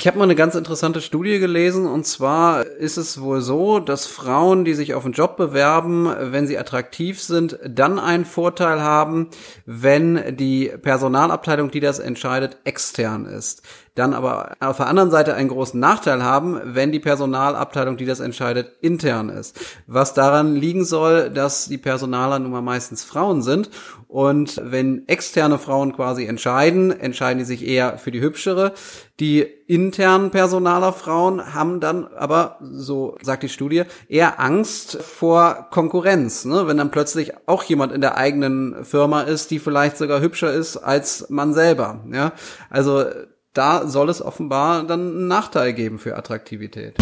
Ich habe mal eine ganz interessante Studie gelesen und zwar ist es wohl so, dass Frauen, die sich auf einen Job bewerben, wenn sie attraktiv sind, dann einen Vorteil haben, wenn die Personalabteilung, die das entscheidet, extern ist dann aber auf der anderen Seite einen großen Nachteil haben, wenn die Personalabteilung, die das entscheidet, intern ist. Was daran liegen soll, dass die Personaler nun mal meistens Frauen sind und wenn externe Frauen quasi entscheiden, entscheiden die sich eher für die hübschere. Die internen Personaler Frauen haben dann aber, so sagt die Studie, eher Angst vor Konkurrenz. Ne? Wenn dann plötzlich auch jemand in der eigenen Firma ist, die vielleicht sogar hübscher ist als man selber. Ja? Also da soll es offenbar dann einen Nachteil geben für Attraktivität.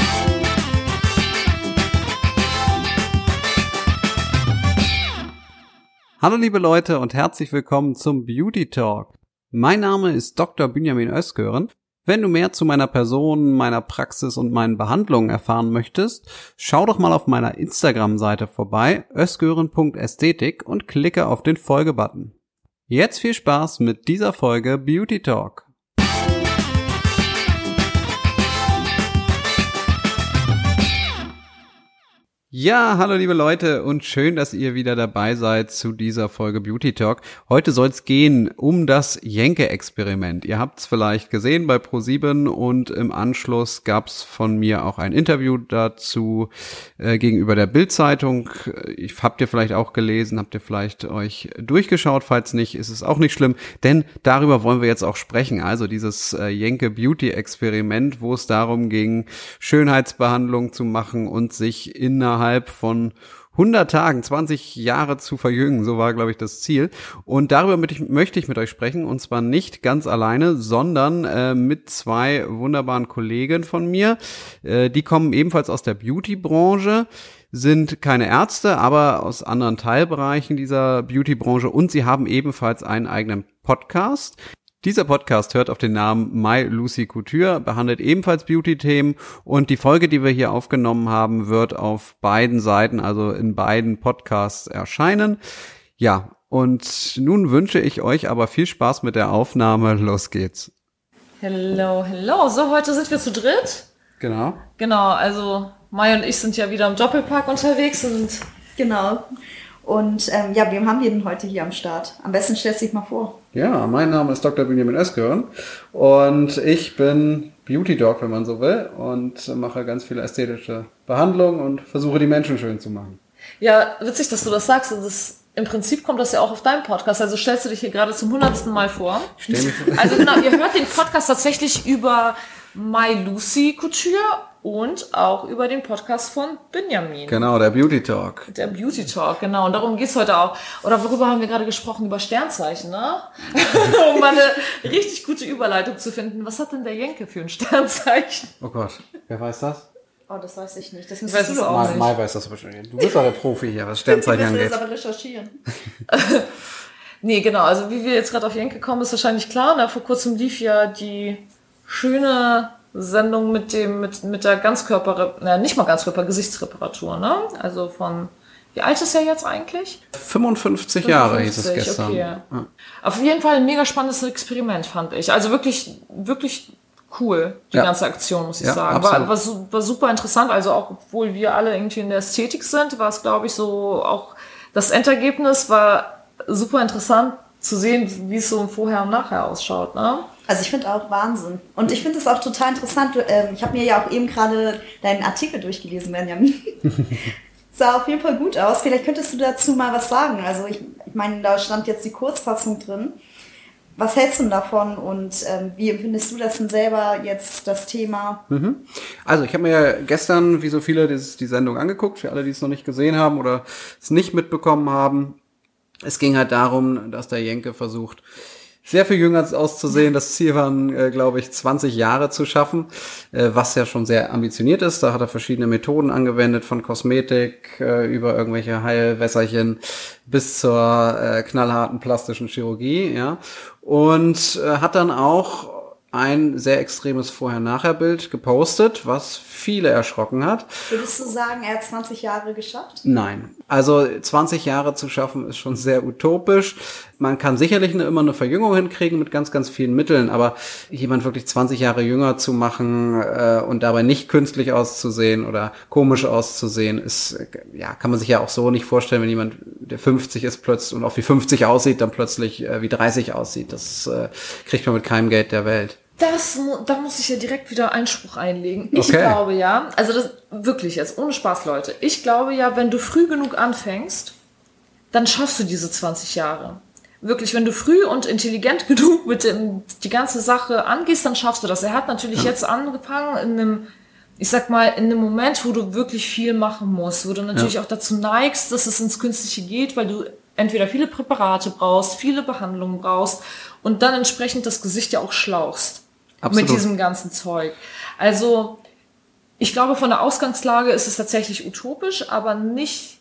Hallo liebe Leute und herzlich willkommen zum Beauty Talk. Mein Name ist Dr. Benjamin Özgören. Wenn du mehr zu meiner Person, meiner Praxis und meinen Behandlungen erfahren möchtest, schau doch mal auf meiner Instagram-Seite vorbei, özgören.ästhetik und klicke auf den Folge-Button. Jetzt viel Spaß mit dieser Folge Beauty Talk. Ja, hallo liebe Leute und schön, dass ihr wieder dabei seid zu dieser Folge Beauty Talk. Heute soll es gehen um das Jenke-Experiment. Ihr habt es vielleicht gesehen bei Pro7 und im Anschluss gab es von mir auch ein Interview dazu äh, gegenüber der Bild-Zeitung. Habt ihr vielleicht auch gelesen, habt ihr vielleicht euch durchgeschaut. Falls nicht, ist es auch nicht schlimm, denn darüber wollen wir jetzt auch sprechen. Also dieses äh, Jenke Beauty-Experiment, wo es darum ging, Schönheitsbehandlung zu machen und sich innerhalb innerhalb von 100 Tagen 20 Jahre zu verjüngen. So war, glaube ich, das Ziel. Und darüber möchte ich mit euch sprechen. Und zwar nicht ganz alleine, sondern äh, mit zwei wunderbaren Kollegen von mir. Äh, die kommen ebenfalls aus der Beauty-Branche sind keine Ärzte, aber aus anderen Teilbereichen dieser Beauty-Branche und sie haben ebenfalls einen eigenen Podcast. Dieser Podcast hört auf den Namen My Lucy Couture, behandelt ebenfalls Beauty-Themen und die Folge, die wir hier aufgenommen haben, wird auf beiden Seiten, also in beiden Podcasts erscheinen. Ja, und nun wünsche ich euch aber viel Spaß mit der Aufnahme. Los geht's. Hello, hello. So, heute sind wir zu dritt. Genau. Genau, also Mai und ich sind ja wieder im Doppelpark unterwegs und genau. Und ähm, ja, wem haben wir denn heute hier am Start? Am besten stellst du dich mal vor. Ja, mein Name ist Dr. Benjamin Özgürn und ich bin Beauty Dog, wenn man so will, und mache ganz viele ästhetische Behandlungen und versuche die Menschen schön zu machen. Ja, witzig, dass du das sagst. Das, Im Prinzip kommt das ja auch auf deinem Podcast. Also stellst du dich hier gerade zum hundertsten Mal vor. Also genau, ihr hört den Podcast tatsächlich über My Lucy Couture und auch über den Podcast von Benjamin. Genau, der Beauty Talk. Der Beauty Talk, genau. Und darum geht's heute auch. Oder worüber haben wir gerade gesprochen? Über Sternzeichen, ne? um mal eine richtig gute Überleitung zu finden. Was hat denn der Jenke für ein Sternzeichen? Oh Gott, wer weiß das? Oh, das weiß ich nicht. Das ich weiß es auch nicht. Mai weiß das bestimmt. Du bist doch der Profi hier, was Sternzeichen angeht. Ich das aber recherchieren. nee, genau. Also wie wir jetzt gerade auf Jenke kommen, ist wahrscheinlich klar. Na, vor kurzem lief ja die schöne Sendung mit dem, mit, mit der Ganzkörper, na, nicht mal Ganzkörper, Gesichtsreparatur, ne? Also von, wie alt ist er jetzt eigentlich? 55 Jahre 55, hieß es gestern. Okay. Ja. Auf jeden Fall ein mega spannendes Experiment, fand ich. Also wirklich, wirklich cool, die ja. ganze Aktion, muss ich ja, sagen. War, war, war super interessant. Also auch, obwohl wir alle irgendwie in der Ästhetik sind, war es, glaube ich, so auch, das Endergebnis war super interessant zu sehen, wie es so Vorher und Nachher ausschaut, ne? Also ich finde auch Wahnsinn. Und ich finde es auch total interessant. Ähm, ich habe mir ja auch eben gerade deinen Artikel durchgelesen, Benjamin. Sah auf jeden Fall gut aus. Vielleicht könntest du dazu mal was sagen. Also ich, ich meine, da stand jetzt die Kurzfassung drin. Was hältst du davon und ähm, wie empfindest du das denn selber jetzt, das Thema? Mhm. Also ich habe mir ja gestern, wie so viele, dieses, die Sendung angeguckt, für alle, die es noch nicht gesehen haben oder es nicht mitbekommen haben. Es ging halt darum, dass der Jenke versucht, sehr viel jünger auszusehen. Das Ziel waren, äh, glaube ich, 20 Jahre zu schaffen, äh, was ja schon sehr ambitioniert ist. Da hat er verschiedene Methoden angewendet, von Kosmetik äh, über irgendwelche Heilwässerchen bis zur äh, knallharten plastischen Chirurgie. Ja, und äh, hat dann auch ein sehr extremes Vorher-Nachher-Bild gepostet, was viele erschrocken hat. Würdest du sagen, er hat 20 Jahre geschafft? Nein. Also 20 Jahre zu schaffen ist schon sehr utopisch. Man kann sicherlich eine, immer eine Verjüngung hinkriegen mit ganz, ganz vielen Mitteln, aber jemand wirklich 20 Jahre jünger zu machen äh, und dabei nicht künstlich auszusehen oder komisch auszusehen, ist, ja, kann man sich ja auch so nicht vorstellen, wenn jemand, der 50 ist plötzlich und auch wie 50 aussieht, dann plötzlich äh, wie 30 aussieht. Das äh, kriegt man mit keinem Geld der Welt. Das, da muss ich ja direkt wieder Einspruch einlegen. Ich okay. glaube ja, also das wirklich jetzt ohne Spaß, Leute. Ich glaube ja, wenn du früh genug anfängst, dann schaffst du diese 20 Jahre. Wirklich, wenn du früh und intelligent genug mit dem, die ganze Sache angehst, dann schaffst du das. Er hat natürlich ja. jetzt angefangen in einem, ich sag mal, in einem Moment, wo du wirklich viel machen musst, wo du natürlich ja. auch dazu neigst, dass es ins Künstliche geht, weil du entweder viele Präparate brauchst, viele Behandlungen brauchst und dann entsprechend das Gesicht ja auch schlauchst. Absolut. Mit diesem ganzen Zeug. Also, ich glaube, von der Ausgangslage ist es tatsächlich utopisch, aber nicht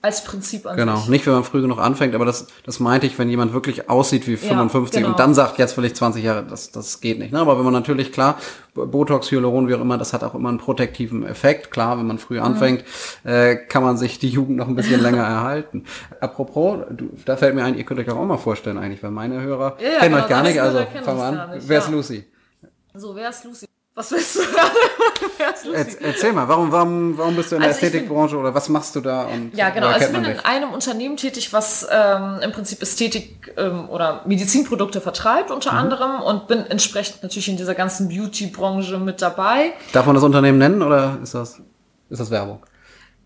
als Prinzip an Genau, sich. nicht wenn man früh genug anfängt, aber das, das meinte ich, wenn jemand wirklich aussieht wie 55 ja, genau. und dann sagt, jetzt will ich 20 Jahre, das, das geht nicht. Ne? Aber wenn man natürlich, klar, Botox, Hyaluron, wie auch immer, das hat auch immer einen protektiven Effekt. Klar, wenn man früh mhm. anfängt, äh, kann man sich die Jugend noch ein bisschen länger erhalten. Apropos, du, da fällt mir ein, ihr könnt euch auch mal vorstellen eigentlich, weil meine Hörer ja, ja, kennen genau, euch gar nicht, also fangen wir an. Wer ist Lucy? So, wer ist Lucy? Was willst du? Erzähl mal, warum, warum, warum bist du in der also Ästhetikbranche oder was machst du da? Und ja, genau. Also ich bin in einem Unternehmen tätig, was ähm, im Prinzip Ästhetik ähm, oder Medizinprodukte vertreibt unter mhm. anderem und bin entsprechend natürlich in dieser ganzen Beauty-Branche mit dabei. Darf man das Unternehmen nennen oder ist das, ist das Werbung?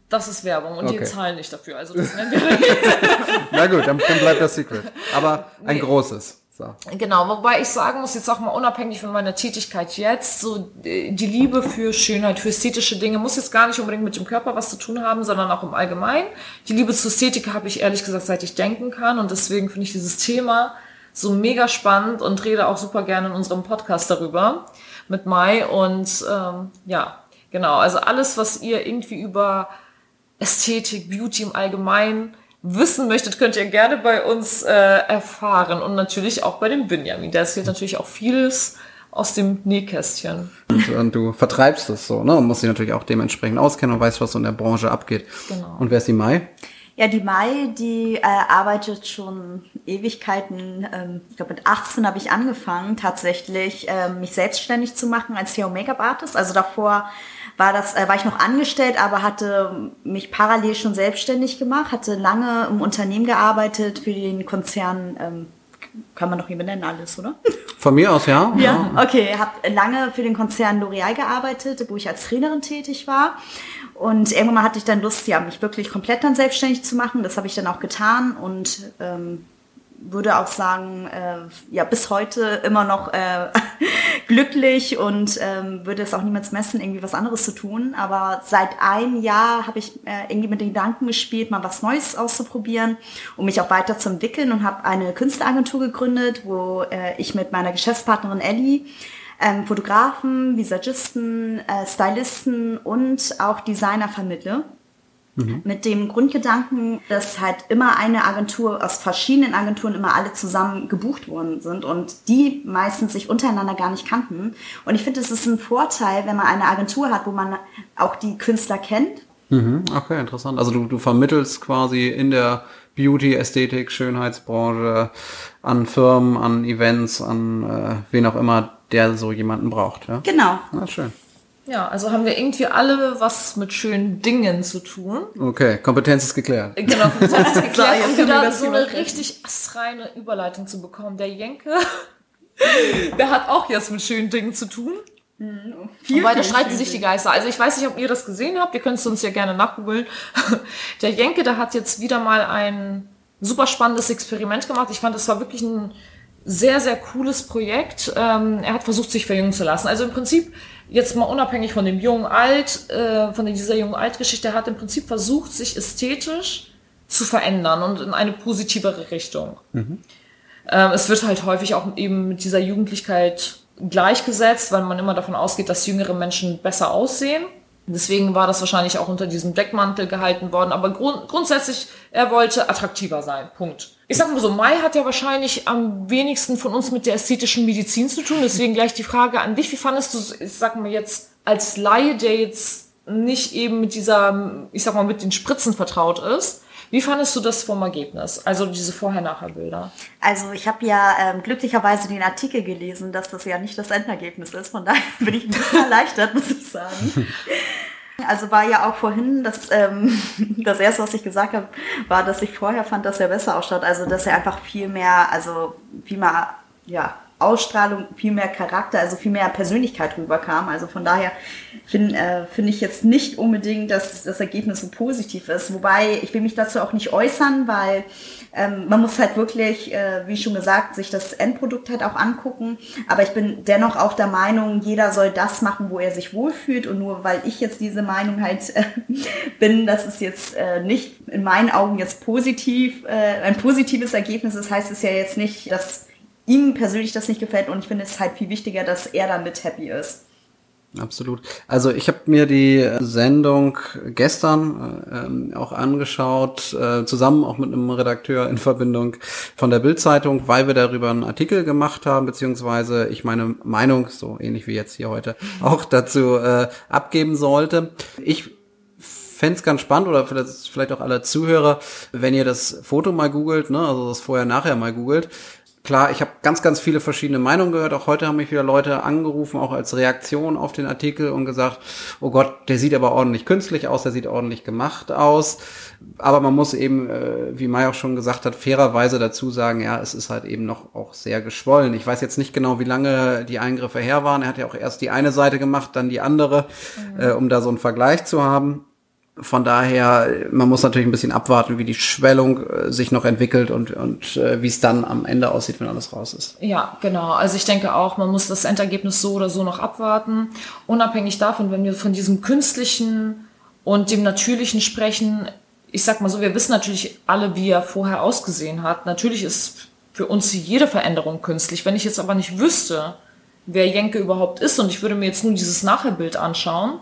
Das ist Werbung und okay. die zahlen nicht dafür. Also das nennen wir Na gut, dann, dann bleibt das Secret. Aber ein nee. großes. So. Genau, wobei ich sagen muss, jetzt auch mal unabhängig von meiner Tätigkeit jetzt, so äh, die Liebe für Schönheit, für ästhetische Dinge muss jetzt gar nicht unbedingt mit dem Körper was zu tun haben, sondern auch im Allgemeinen. Die Liebe zur Ästhetik habe ich ehrlich gesagt, seit ich denken kann und deswegen finde ich dieses Thema so mega spannend und rede auch super gerne in unserem Podcast darüber mit Mai und ähm, ja, genau, also alles, was ihr irgendwie über Ästhetik, Beauty im Allgemeinen wissen möchtet, könnt ihr gerne bei uns äh, erfahren und natürlich auch bei dem Benjamin. Der erzählt natürlich auch vieles aus dem Nähkästchen. Und, und du vertreibst es so, ne? Und musst dich natürlich auch dementsprechend auskennen und weißt, was so in der Branche abgeht. Genau. Und wer ist die Mai? Ja, die Mai, die äh, arbeitet schon Ewigkeiten. Ähm, ich glaube, mit 18 habe ich angefangen, tatsächlich äh, mich selbstständig zu machen als Hair- Make-up-Artist. Also davor war das, äh, war ich noch angestellt, aber hatte mich parallel schon selbstständig gemacht, hatte lange im Unternehmen gearbeitet für den Konzern, ähm, kann man doch hier benennen alles, oder? Von mir aus, ja. Ja, okay. Habe lange für den Konzern L'Oreal gearbeitet, wo ich als Trainerin tätig war. Und irgendwann mal hatte ich dann Lust, ja, mich wirklich komplett dann selbstständig zu machen. Das habe ich dann auch getan und ähm, würde auch sagen, äh, ja, bis heute immer noch äh, glücklich und ähm, würde es auch niemals messen, irgendwie was anderes zu tun. Aber seit einem Jahr habe ich äh, irgendwie mit den Gedanken gespielt, mal was Neues auszuprobieren, um mich auch weiterzuentwickeln und habe eine Künstleragentur gegründet, wo äh, ich mit meiner Geschäftspartnerin Ellie ähm, Fotografen, Visagisten, äh, Stylisten und auch Designer vermittle. Mhm. Mit dem Grundgedanken, dass halt immer eine Agentur aus verschiedenen Agenturen immer alle zusammen gebucht worden sind und die meistens sich untereinander gar nicht kannten. Und ich finde, es ist ein Vorteil, wenn man eine Agentur hat, wo man auch die Künstler kennt. Mhm. Okay, interessant. Also du, du vermittelst quasi in der Beauty, Ästhetik, Schönheitsbranche an Firmen, an Events, an äh, wen auch immer, der so jemanden braucht. Ja? Genau. Na, schön. Ja, also haben wir irgendwie alle was mit schönen Dingen zu tun. Okay, Kompetenz ist geklärt. Genau, Kompetenz ist geklärt. um wieder so eine richtig astreine Überleitung zu bekommen. Der Jenke, der hat auch jetzt mit schönen Dingen zu tun. Mhm. Wobei, da streiten sich die Geister. Also ich weiß nicht, ob ihr das gesehen habt. Ihr könnt es uns ja gerne nachgoogeln. Der Jenke, der hat jetzt wieder mal ein super spannendes Experiment gemacht. Ich fand, das war wirklich ein sehr, sehr cooles Projekt. Ähm, er hat versucht, sich verjüngen zu lassen. Also im Prinzip jetzt mal unabhängig von dem jungen Alt, äh, von dieser jungen Altgeschichte, hat im Prinzip versucht, sich ästhetisch zu verändern und in eine positivere Richtung. Mhm. Ähm, es wird halt häufig auch eben mit dieser Jugendlichkeit gleichgesetzt, weil man immer davon ausgeht, dass jüngere Menschen besser aussehen. Deswegen war das wahrscheinlich auch unter diesem Deckmantel gehalten worden. Aber grund grundsätzlich, er wollte attraktiver sein. Punkt. Ich sag mal so, Mai hat ja wahrscheinlich am wenigsten von uns mit der ästhetischen Medizin zu tun. Deswegen gleich die Frage an dich. Wie fandest du, ich sag mal jetzt, als Laie, der jetzt nicht eben mit dieser, ich sag mal, mit den Spritzen vertraut ist, Wie fandest du das vom Ergebnis? Also diese Vorher-Nachher-Bilder? Also ich habe ja ähm, glücklicherweise den Artikel gelesen, dass das ja nicht das Endergebnis ist. Von daher bin ich ein bisschen erleichtert, muss ich sagen. Also war ja auch vorhin, das, ähm, das erste, was ich gesagt habe, war, dass ich vorher fand, dass er besser ausschaut. Also dass er einfach viel mehr, also viel mehr, ja, Ausstrahlung, viel mehr Charakter, also viel mehr Persönlichkeit rüberkam. Also von daher finde äh, find ich jetzt nicht unbedingt, dass das Ergebnis so positiv ist. Wobei ich will mich dazu auch nicht äußern, weil ähm, man muss halt wirklich, äh, wie schon gesagt, sich das Endprodukt halt auch angucken. Aber ich bin dennoch auch der Meinung, jeder soll das machen, wo er sich wohlfühlt. Und nur weil ich jetzt diese Meinung halt äh, bin, dass es jetzt äh, nicht in meinen Augen jetzt positiv, äh, ein positives Ergebnis ist, heißt es ja jetzt nicht, dass ihm persönlich das nicht gefällt und ich finde es halt viel wichtiger, dass er damit happy ist. Absolut. Also ich habe mir die Sendung gestern äh, ähm, auch angeschaut, äh, zusammen auch mit einem Redakteur in Verbindung von der Bildzeitung, weil wir darüber einen Artikel gemacht haben, beziehungsweise ich meine Meinung, so ähnlich wie jetzt hier heute, auch dazu äh, abgeben sollte. Ich fände es ganz spannend oder vielleicht, vielleicht auch alle Zuhörer, wenn ihr das Foto mal googelt, ne, also das vorher-nachher mal googelt, Klar, ich habe ganz, ganz viele verschiedene Meinungen gehört. Auch heute haben mich wieder Leute angerufen, auch als Reaktion auf den Artikel und gesagt, oh Gott, der sieht aber ordentlich künstlich aus, der sieht ordentlich gemacht aus. Aber man muss eben, äh, wie Mai auch schon gesagt hat, fairerweise dazu sagen, ja, es ist halt eben noch auch sehr geschwollen. Ich weiß jetzt nicht genau, wie lange die Eingriffe her waren. Er hat ja auch erst die eine Seite gemacht, dann die andere, mhm. äh, um da so einen Vergleich zu haben. Von daher, man muss natürlich ein bisschen abwarten, wie die Schwellung äh, sich noch entwickelt und, und äh, wie es dann am Ende aussieht, wenn alles raus ist. Ja, genau. Also ich denke auch, man muss das Endergebnis so oder so noch abwarten. Unabhängig davon, wenn wir von diesem künstlichen und dem natürlichen sprechen, ich sag mal so, wir wissen natürlich alle, wie er vorher ausgesehen hat. Natürlich ist für uns jede Veränderung künstlich. Wenn ich jetzt aber nicht wüsste, wer Jenke überhaupt ist und ich würde mir jetzt nur dieses Nachherbild anschauen,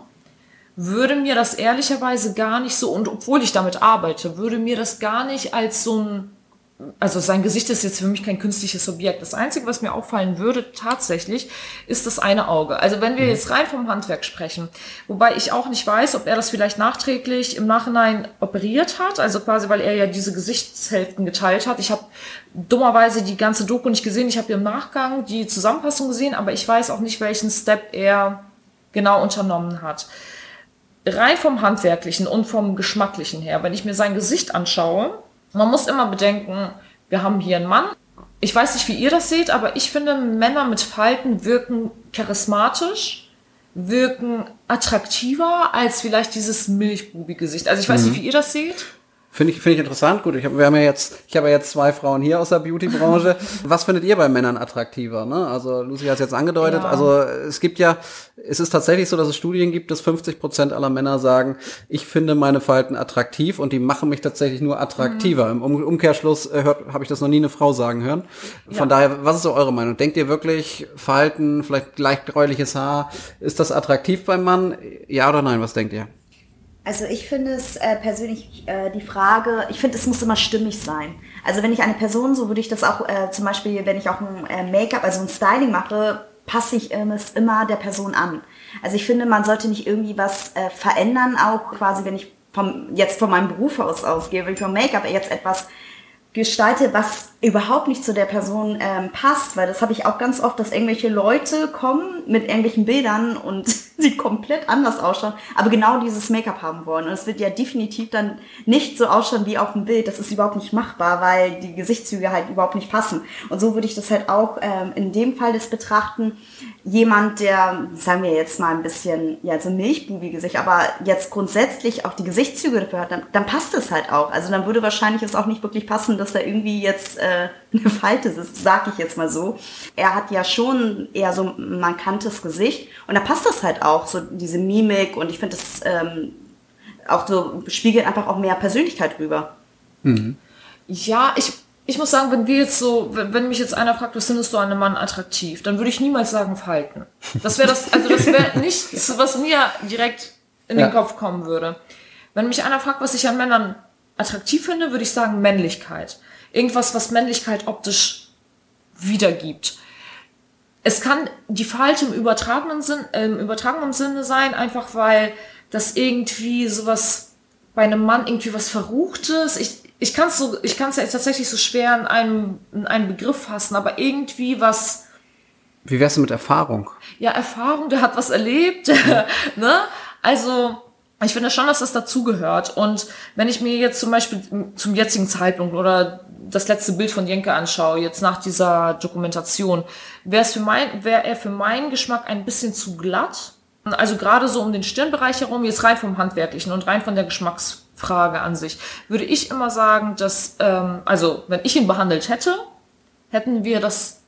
würde mir das ehrlicherweise gar nicht so, und obwohl ich damit arbeite, würde mir das gar nicht als so ein, also sein Gesicht ist jetzt für mich kein künstliches Objekt. Das Einzige, was mir auffallen würde tatsächlich, ist das eine Auge. Also wenn wir mhm. jetzt rein vom Handwerk sprechen, wobei ich auch nicht weiß, ob er das vielleicht nachträglich im Nachhinein operiert hat, also quasi, weil er ja diese Gesichtshälften geteilt hat. Ich habe dummerweise die ganze Doku nicht gesehen. Ich habe im Nachgang die Zusammenfassung gesehen, aber ich weiß auch nicht, welchen Step er genau unternommen hat rein vom Handwerklichen und vom Geschmacklichen her, wenn ich mir sein Gesicht anschaue, man muss immer bedenken, wir haben hier einen Mann. Ich weiß nicht, wie ihr das seht, aber ich finde, Männer mit Falten wirken charismatisch, wirken attraktiver als vielleicht dieses Milchbubi-Gesicht. Also ich weiß mhm. nicht, wie ihr das seht. Finde ich, finde ich interessant. Gut, ich hab, wir haben ja jetzt, ich habe ja jetzt zwei Frauen hier aus der Beauty-Branche. Was findet ihr bei Männern attraktiver? Ne? Also Lucy hat es jetzt angedeutet. Ja. Also es gibt ja, es ist tatsächlich so, dass es Studien gibt, dass 50 Prozent aller Männer sagen, ich finde meine Falten attraktiv und die machen mich tatsächlich nur attraktiver. Mhm. Im Umkehrschluss äh, habe ich das noch nie eine Frau sagen hören. Von ja. daher, was ist so eure Meinung? Denkt ihr wirklich, Falten, vielleicht leicht gräuliches Haar, ist das attraktiv beim Mann? Ja oder nein? Was denkt ihr? Also ich finde es äh, persönlich äh, die Frage, ich finde, es muss immer stimmig sein. Also wenn ich eine Person, so würde ich das auch äh, zum Beispiel, wenn ich auch ein äh, Make-up, also ein Styling mache, passe ich ähm, es immer der Person an. Also ich finde, man sollte nicht irgendwie was äh, verändern, auch quasi, wenn ich vom, jetzt von meinem Beruf aus ausgehe, wenn ich vom Make-up jetzt etwas gestalte, was überhaupt nicht zu der Person ähm, passt, weil das habe ich auch ganz oft, dass irgendwelche Leute kommen mit irgendwelchen Bildern und sie komplett anders ausschauen, aber genau dieses Make-up haben wollen. Und es wird ja definitiv dann nicht so ausschauen wie auf dem Bild. Das ist überhaupt nicht machbar, weil die Gesichtszüge halt überhaupt nicht passen. Und so würde ich das halt auch ähm, in dem Fall des betrachten. Jemand, der, sagen wir jetzt mal ein bisschen, ja, so milchbubi Gesicht, aber jetzt grundsätzlich auch die Gesichtszüge dafür hat, dann, dann passt es halt auch. Also dann würde wahrscheinlich es auch nicht wirklich passen, dass da irgendwie jetzt äh, eine Falte ist, sag ich jetzt mal so. Er hat ja schon eher so ein markantes Gesicht und da passt das halt auch, so diese Mimik und ich finde das ähm, auch so spiegelt einfach auch mehr Persönlichkeit rüber. Mhm. Ja, ich, ich muss sagen, wenn wir jetzt so, wenn, wenn mich jetzt einer fragt, was findest du an einem Mann attraktiv, dann würde ich niemals sagen Falten. Das wäre das, also das wäre nichts, was mir direkt in ja. den Kopf kommen würde. Wenn mich einer fragt, was ich an Männern attraktiv finde, würde ich sagen Männlichkeit. Irgendwas, was Männlichkeit optisch wiedergibt. Es kann die Falte im übertragenen, Sinn, äh, im übertragenen Sinne sein, einfach weil das irgendwie sowas bei einem Mann irgendwie was Verruchtes. Ich, ich kann es so, ich kann es ja tatsächlich so schwer in einem, in einem Begriff fassen, aber irgendwie was. Wie wär's mit Erfahrung? Ja, Erfahrung, der hat was erlebt, ne? Also, ich finde schon, dass das dazugehört. Und wenn ich mir jetzt zum Beispiel zum jetzigen Zeitpunkt oder das letzte Bild von Jenke anschaue, jetzt nach dieser Dokumentation, wäre mein, wäre er für meinen Geschmack ein bisschen zu glatt. Also gerade so um den Stirnbereich herum, jetzt rein vom Handwerklichen und rein von der Geschmacksfrage an sich, würde ich immer sagen, dass, ähm, also wenn ich ihn behandelt hätte, hätten wir das,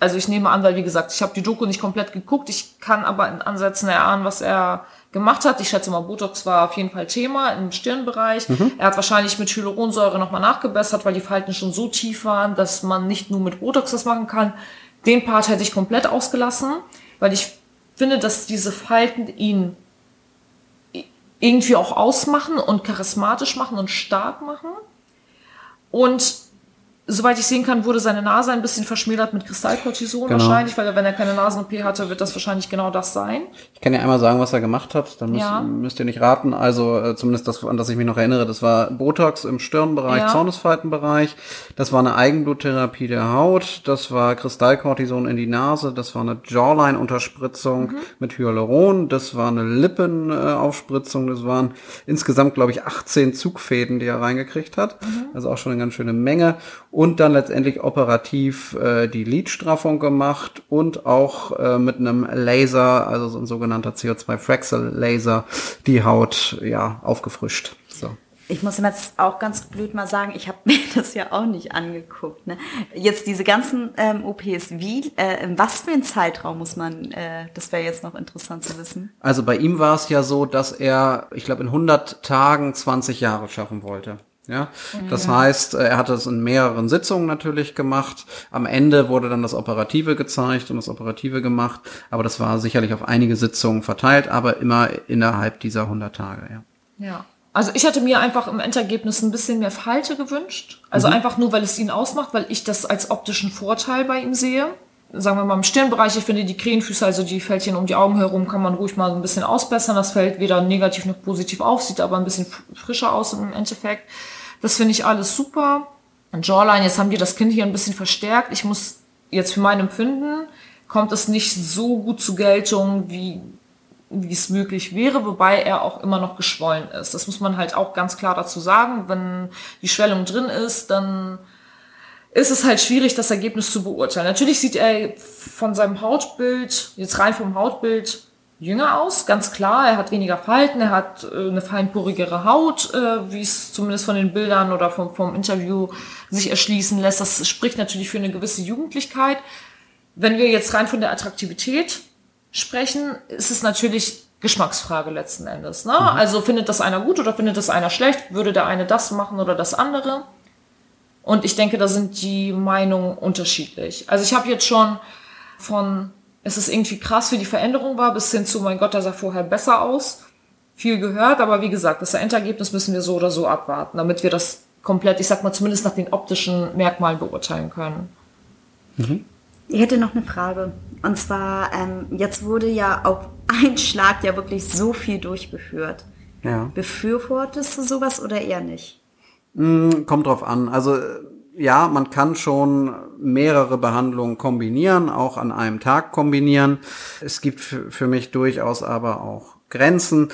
also ich nehme an, weil wie gesagt, ich habe die Doku nicht komplett geguckt, ich kann aber in Ansätzen erahnen, was er gemacht hat. Ich schätze mal, Botox war auf jeden Fall Thema im Stirnbereich. Mhm. Er hat wahrscheinlich mit Hyaluronsäure nochmal nachgebessert, weil die Falten schon so tief waren, dass man nicht nur mit Botox das machen kann. Den Part hätte ich komplett ausgelassen, weil ich finde, dass diese Falten ihn irgendwie auch ausmachen und charismatisch machen und stark machen. Und soweit ich sehen kann, wurde seine Nase ein bisschen verschmälert mit Kristallkortison genau. wahrscheinlich, weil wenn er keine Nasen-OP hatte, wird das wahrscheinlich genau das sein. Ich kann ja einmal sagen, was er gemacht hat, dann müsst, ja. müsst ihr nicht raten. Also äh, zumindest das, an das ich mich noch erinnere, das war Botox im Stirnbereich, ja. Zornesfaltenbereich, das war eine Eigenbluttherapie der Haut, das war Kristallkortison in die Nase, das war eine Jawline-Unterspritzung mhm. mit Hyaluron, das war eine Lippenaufspritzung, das waren insgesamt, glaube ich, 18 Zugfäden, die er reingekriegt hat. Mhm. Also auch schon eine ganz schöne Menge und dann letztendlich operativ äh, die Lidstraffung gemacht und auch äh, mit einem Laser, also so ein sogenannter CO2-Fraxel-Laser, die Haut ja aufgefrischt. So. Ich muss jetzt auch ganz blöd mal sagen, ich habe mir das ja auch nicht angeguckt. Ne? Jetzt diese ganzen ähm, OPs, wie, äh, in was für einen Zeitraum muss man, äh, das wäre jetzt noch interessant zu wissen. Also bei ihm war es ja so, dass er, ich glaube, in 100 Tagen 20 Jahre schaffen wollte. Ja, das ja. heißt, er hat es in mehreren Sitzungen natürlich gemacht. Am Ende wurde dann das Operative gezeigt und das Operative gemacht, aber das war sicherlich auf einige Sitzungen verteilt, aber immer innerhalb dieser 100 Tage, ja. Ja. Also ich hätte mir einfach im Endergebnis ein bisschen mehr Falte gewünscht. Also mhm. einfach nur, weil es ihn ausmacht, weil ich das als optischen Vorteil bei ihm sehe. Sagen wir mal im Stirnbereich, ich finde die Krähenfüße, also die Fältchen um die Augen herum, kann man ruhig mal ein bisschen ausbessern. Das fällt weder negativ noch positiv auf, sieht aber ein bisschen frischer aus im Endeffekt. Das finde ich alles super. Jawline, jetzt haben die das Kind hier ein bisschen verstärkt. Ich muss jetzt für mein Empfinden, kommt es nicht so gut zu Geltung, wie, wie es möglich wäre, wobei er auch immer noch geschwollen ist. Das muss man halt auch ganz klar dazu sagen. Wenn die Schwellung drin ist, dann ist es halt schwierig, das Ergebnis zu beurteilen. Natürlich sieht er von seinem Hautbild, jetzt rein vom Hautbild, jünger aus, ganz klar. Er hat weniger Falten, er hat äh, eine feinporigere Haut, äh, wie es zumindest von den Bildern oder vom, vom Interview sich erschließen lässt. Das spricht natürlich für eine gewisse Jugendlichkeit. Wenn wir jetzt rein von der Attraktivität sprechen, ist es natürlich Geschmacksfrage letzten Endes. Ne? Mhm. Also findet das einer gut oder findet das einer schlecht? Würde der eine das machen oder das andere? Und ich denke, da sind die Meinungen unterschiedlich. Also ich habe jetzt schon von es ist irgendwie krass, wie die Veränderung war, bis hin zu, mein Gott, der sah vorher besser aus. Viel gehört, aber wie gesagt, das Endergebnis müssen wir so oder so abwarten, damit wir das komplett, ich sag mal, zumindest nach den optischen Merkmalen beurteilen können. Mhm. Ich hätte noch eine Frage. Und zwar, ähm, jetzt wurde ja auf einen Schlag ja wirklich so viel durchgeführt. Ja. Befürwortest du sowas oder eher nicht? Mm, kommt drauf an. Also ja, man kann schon mehrere Behandlungen kombinieren, auch an einem Tag kombinieren. Es gibt für mich durchaus aber auch Grenzen.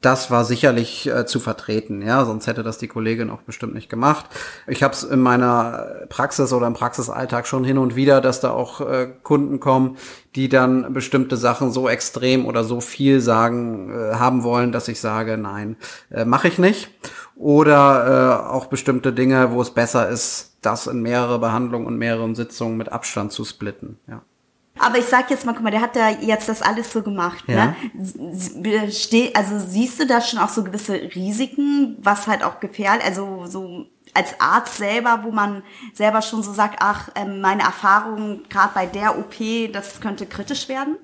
Das war sicherlich äh, zu vertreten, ja, sonst hätte das die Kollegin auch bestimmt nicht gemacht. Ich habe es in meiner Praxis oder im Praxisalltag schon hin und wieder, dass da auch äh, Kunden kommen, die dann bestimmte Sachen so extrem oder so viel sagen äh, haben wollen, dass ich sage, nein, äh, mache ich nicht. Oder äh, auch bestimmte Dinge, wo es besser ist, das in mehrere Behandlungen und mehreren Sitzungen mit Abstand zu splitten. Ja. Aber ich sag jetzt mal, guck mal, der hat da jetzt das alles so gemacht. Ja. Ne? Also siehst du da schon auch so gewisse Risiken, was halt auch gefährlich, also so als Arzt selber, wo man selber schon so sagt, ach, ähm, meine Erfahrung gerade bei der OP, das könnte kritisch werden?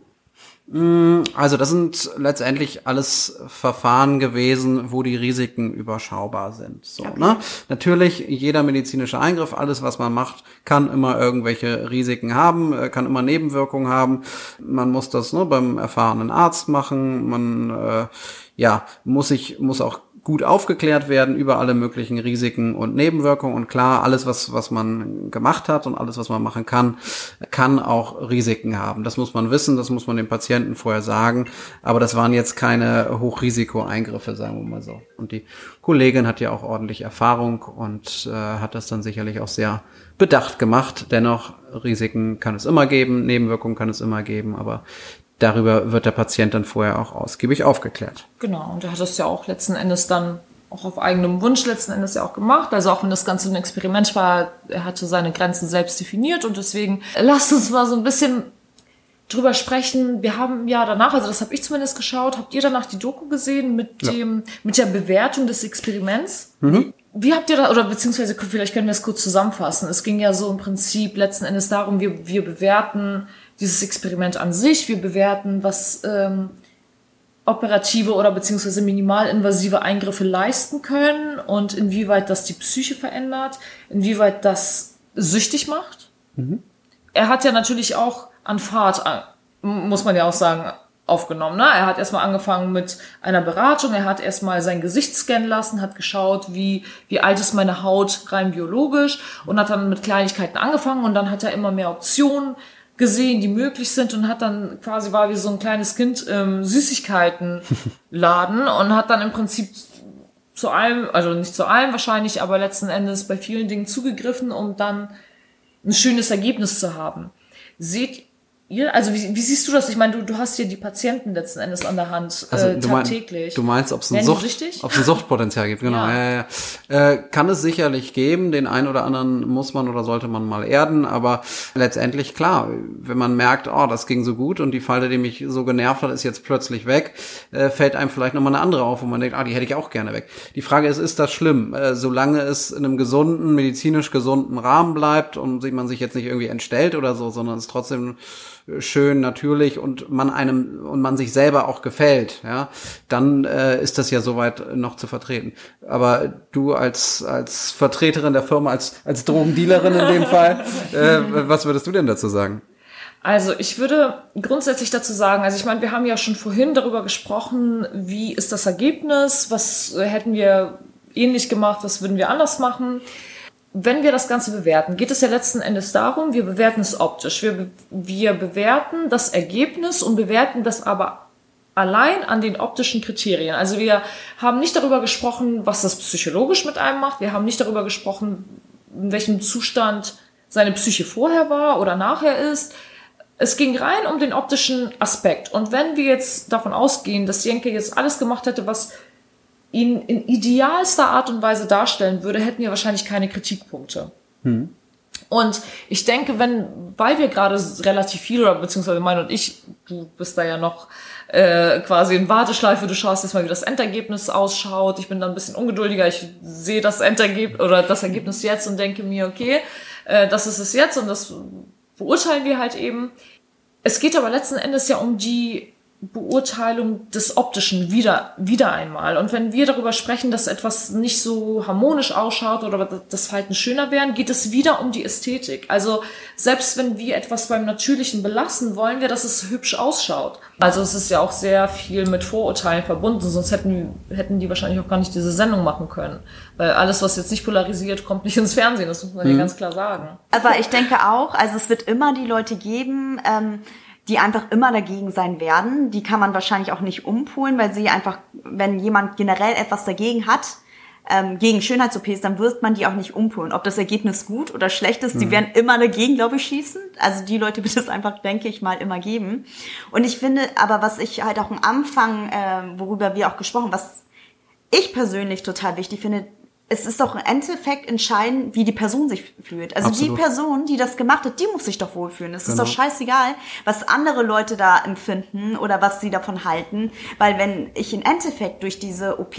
Mm, also das sind letztendlich alles Verfahren gewesen, wo die Risiken überschaubar sind. So, okay. ne? Natürlich, jeder medizinische Eingriff, alles, was man macht, kann immer irgendwelche Risiken haben, äh, kann immer Nebenwirkungen haben. Man muss das ne, beim erfahrenen Arzt machen. Man äh, ja muss sich muss auch gut aufgeklärt werden über alle möglichen Risiken und Nebenwirkungen. Und klar, alles, was, was man gemacht hat und alles, was man machen kann, kann auch Risiken haben. Das muss man wissen, das muss man dem Patienten vorher sagen. Aber das waren jetzt keine Hochrisikoeingriffe, sagen wir mal so. Und die Kollegin hat ja auch ordentlich Erfahrung und äh, hat das dann sicherlich auch sehr bedacht gemacht. Dennoch, Risiken kann es immer geben, Nebenwirkungen kann es immer geben, aber darüber wird der Patient dann vorher auch ausgiebig aufgeklärt. Genau, und er hat das ja auch letzten Endes dann auch auf eigenem Wunsch letzten Endes ja auch gemacht. Also auch wenn das Ganze ein Experiment war, er hatte seine Grenzen selbst definiert und deswegen lasst uns mal so ein bisschen drüber sprechen. Wir haben ja danach, also das habe ich zumindest geschaut, habt ihr danach die Doku gesehen mit ja. dem, mit der Bewertung des Experiments? Mhm. Wie habt ihr da, oder beziehungsweise vielleicht können wir es kurz zusammenfassen. Es ging ja so im Prinzip letzten Endes darum, wir, wir bewerten dieses Experiment an sich, wir bewerten, was ähm, operative oder beziehungsweise minimalinvasive Eingriffe leisten können und inwieweit das die Psyche verändert, inwieweit das süchtig macht. Mhm. Er hat ja natürlich auch an Fahrt, äh, muss man ja auch sagen, aufgenommen. Ne? Er hat erstmal angefangen mit einer Beratung, er hat erstmal sein Gesicht scannen lassen, hat geschaut, wie, wie alt ist meine Haut rein biologisch und hat dann mit Kleinigkeiten angefangen und dann hat er immer mehr Optionen gesehen, die möglich sind und hat dann quasi war wie so ein kleines Kind ähm, Süßigkeiten laden und hat dann im Prinzip zu allem, also nicht zu allem wahrscheinlich, aber letzten Endes bei vielen Dingen zugegriffen, um dann ein schönes Ergebnis zu haben. Seht ihr, also wie, wie siehst du das? Ich meine, du, du hast hier die Patienten letzten Endes an der Hand also, äh, tagtäglich. Du, meinst, ob es ein, Sucht, ein Suchtpotenzial gibt, genau. Ja. Ja, ja, äh, kann es sicherlich geben, den einen oder anderen muss man oder sollte man mal erden, aber letztendlich klar, wenn man merkt, oh, das ging so gut und die Falte, die mich so genervt hat, ist jetzt plötzlich weg, äh, fällt einem vielleicht nochmal eine andere auf, wo man denkt, ah, die hätte ich auch gerne weg. Die Frage ist, ist das schlimm? Äh, solange es in einem gesunden, medizinisch gesunden Rahmen bleibt und man sich jetzt nicht irgendwie entstellt oder so, sondern es trotzdem schön, natürlich und man einem und man sich selber auch gefällt, ja, dann äh, ist das ja soweit noch zu vertreten. Aber du als als Vertreterin der Firma, als als Drogendealerin in dem Fall, äh, was würdest du denn dazu sagen? Also ich würde grundsätzlich dazu sagen, also ich meine, wir haben ja schon vorhin darüber gesprochen, wie ist das Ergebnis, was hätten wir ähnlich gemacht, was würden wir anders machen wenn wir das Ganze bewerten, geht es ja letzten Endes darum, wir bewerten es optisch. Wir, wir bewerten das Ergebnis und bewerten das aber allein an den optischen Kriterien. Also wir haben nicht darüber gesprochen, was das psychologisch mit einem macht. Wir haben nicht darüber gesprochen, in welchem Zustand seine Psyche vorher war oder nachher ist. Es ging rein um den optischen Aspekt. Und wenn wir jetzt davon ausgehen, dass Jenke jetzt alles gemacht hätte, was ihn in idealster Art und Weise darstellen würde, hätten wir wahrscheinlich keine Kritikpunkte. Hm. Und ich denke, wenn, weil wir gerade relativ viel, oder beziehungsweise mein und ich, du bist da ja noch äh, quasi in Warteschleife, du schaust jetzt mal, wie das Endergebnis ausschaut. Ich bin dann ein bisschen ungeduldiger, ich sehe das Endergebnis oder das Ergebnis jetzt und denke mir, okay, äh, das ist es jetzt und das beurteilen wir halt eben. Es geht aber letzten Endes ja um die Beurteilung des Optischen wieder, wieder einmal. Und wenn wir darüber sprechen, dass etwas nicht so harmonisch ausschaut oder das Verhalten schöner wären, geht es wieder um die Ästhetik. Also selbst wenn wir etwas beim Natürlichen belassen, wollen wir, dass es hübsch ausschaut. Also es ist ja auch sehr viel mit Vorurteilen verbunden, sonst hätten, hätten die wahrscheinlich auch gar nicht diese Sendung machen können. Weil alles, was jetzt nicht polarisiert, kommt nicht ins Fernsehen, das muss man mhm. ja ganz klar sagen. Aber ich denke auch, also es wird immer die Leute geben, ähm, die einfach immer dagegen sein werden. Die kann man wahrscheinlich auch nicht umpolen, weil sie einfach, wenn jemand generell etwas dagegen hat, ähm, gegen Schönheits-OPs, dann wird man die auch nicht umpolen. Ob das Ergebnis gut oder schlecht ist, mhm. die werden immer dagegen, glaube ich, schießen. Also die Leute wird es einfach, denke ich mal, immer geben. Und ich finde, aber was ich halt auch am Anfang, äh, worüber wir auch gesprochen, was ich persönlich total wichtig finde, es ist doch im Endeffekt entscheidend, wie die Person sich fühlt. Also Absolut. die Person, die das gemacht hat, die muss sich doch wohlfühlen. Es genau. ist doch scheißegal, was andere Leute da empfinden oder was sie davon halten. Weil wenn ich im Endeffekt durch diese OP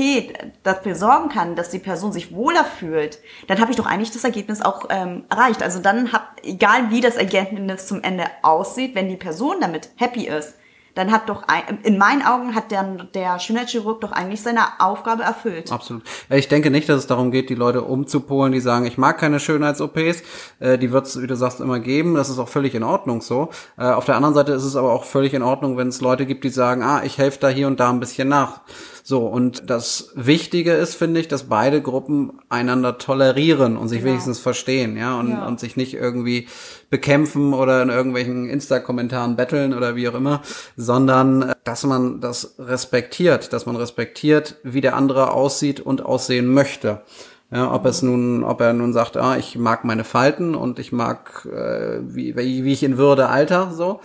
dafür sorgen kann, dass die Person sich wohler fühlt, dann habe ich doch eigentlich das Ergebnis auch ähm, erreicht. Also dann hab, egal wie das Ergebnis zum Ende aussieht, wenn die Person damit happy ist, dann hat doch, in meinen Augen hat der, der Schönheitschirurg doch eigentlich seine Aufgabe erfüllt. Absolut. Ich denke nicht, dass es darum geht, die Leute umzupolen, die sagen, ich mag keine Schönheits-OPs. Äh, die wird es, wie du sagst, immer geben. Das ist auch völlig in Ordnung so. Äh, auf der anderen Seite ist es aber auch völlig in Ordnung, wenn es Leute gibt, die sagen, ah, ich helfe da hier und da ein bisschen nach So, und das Wichtige ist, finde ich, dass beide Gruppen einander tolerieren und sich genau. wenigstens verstehen, ja, und, ja. und sich nicht irgendwie bekämpfen oder in irgendwelchen Insta-Kommentaren betteln oder wie auch immer, sondern äh, dass man das respektiert, dass man respektiert, wie der andere aussieht und aussehen möchte. Ja, ob es nun, ob er nun sagt, ah, ich mag meine Falten und ich mag, äh, wie, wie ich in Würde alter, so.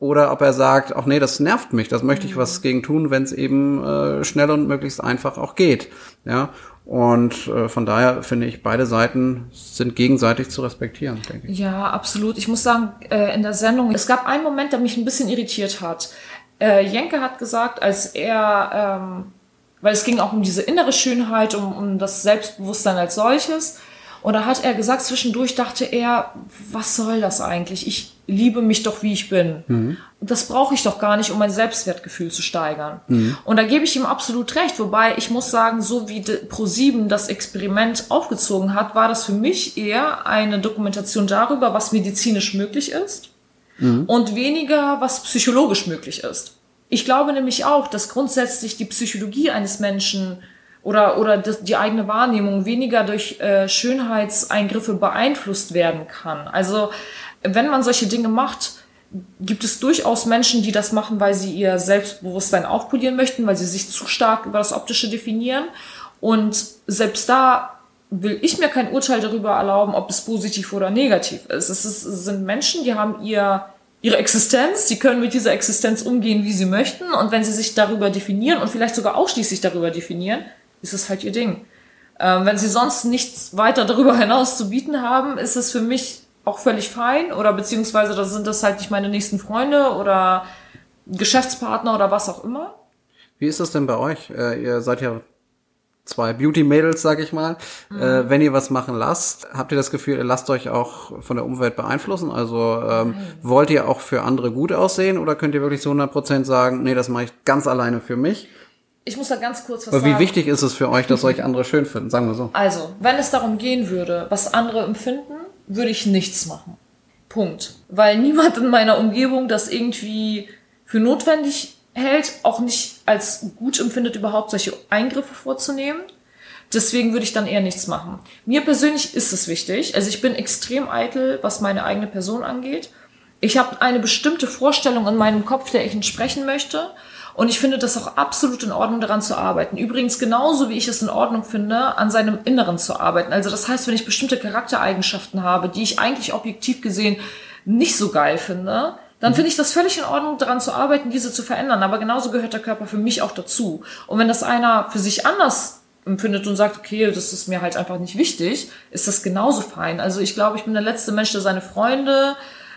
Oder ob er sagt, ach nee, das nervt mich, das möchte ich was mhm. gegen tun, wenn es eben äh, schnell und möglichst einfach auch geht. Ja. Und äh, von daher finde ich, beide Seiten sind gegenseitig zu respektieren, denke ich. Ja, absolut. Ich muss sagen, äh, in der Sendung, es gab einen Moment, der mich ein bisschen irritiert hat. Äh, Jenke hat gesagt, als er ähm, weil es ging auch um diese innere Schönheit, um, um das Selbstbewusstsein als solches. Und da hat er gesagt, zwischendurch dachte er, was soll das eigentlich? Ich liebe mich doch, wie ich bin. Mhm. Das brauche ich doch gar nicht, um mein Selbstwertgefühl zu steigern. Mhm. Und da gebe ich ihm absolut recht. Wobei ich muss sagen, so wie Pro7 das Experiment aufgezogen hat, war das für mich eher eine Dokumentation darüber, was medizinisch möglich ist mhm. und weniger, was psychologisch möglich ist. Ich glaube nämlich auch, dass grundsätzlich die Psychologie eines Menschen oder, oder die eigene Wahrnehmung weniger durch äh, Schönheitseingriffe beeinflusst werden kann. Also wenn man solche Dinge macht, gibt es durchaus Menschen, die das machen, weil sie ihr Selbstbewusstsein aufpolieren möchten, weil sie sich zu stark über das Optische definieren. Und selbst da will ich mir kein Urteil darüber erlauben, ob es positiv oder negativ ist. Es, ist, es sind Menschen, die haben ihr ihre Existenz, sie können mit dieser Existenz umgehen, wie sie möchten. Und wenn sie sich darüber definieren und vielleicht sogar ausschließlich darüber definieren, ist es halt ihr Ding. Ähm, wenn sie sonst nichts weiter darüber hinaus zu bieten haben, ist es für mich auch völlig fein. Oder beziehungsweise da sind das halt nicht meine nächsten Freunde oder Geschäftspartner oder was auch immer. Wie ist das denn bei euch? Äh, ihr seid ja zwei Beauty-Mädels, sag ich mal. Mhm. Äh, wenn ihr was machen lasst, habt ihr das Gefühl, ihr lasst euch auch von der Umwelt beeinflussen? Also ähm, wollt ihr auch für andere gut aussehen oder könnt ihr wirklich zu 100% sagen, nee, das mache ich ganz alleine für mich? Ich muss da ganz kurz was Aber sagen. Wie wichtig ist es für euch, dass euch andere schön finden? Sagen wir so. Also, wenn es darum gehen würde, was andere empfinden, würde ich nichts machen. Punkt. Weil niemand in meiner Umgebung das irgendwie für notwendig hält, auch nicht als gut empfindet, überhaupt solche Eingriffe vorzunehmen. Deswegen würde ich dann eher nichts machen. Mir persönlich ist es wichtig. Also ich bin extrem eitel, was meine eigene Person angeht. Ich habe eine bestimmte Vorstellung in meinem Kopf, der ich entsprechen möchte. Und ich finde das auch absolut in Ordnung, daran zu arbeiten. Übrigens genauso, wie ich es in Ordnung finde, an seinem Inneren zu arbeiten. Also das heißt, wenn ich bestimmte Charaktereigenschaften habe, die ich eigentlich objektiv gesehen nicht so geil finde, dann finde ich das völlig in Ordnung, daran zu arbeiten, diese zu verändern. Aber genauso gehört der Körper für mich auch dazu. Und wenn das einer für sich anders empfindet und sagt, okay, das ist mir halt einfach nicht wichtig, ist das genauso fein. Also ich glaube, ich bin der letzte Mensch, der seine Freunde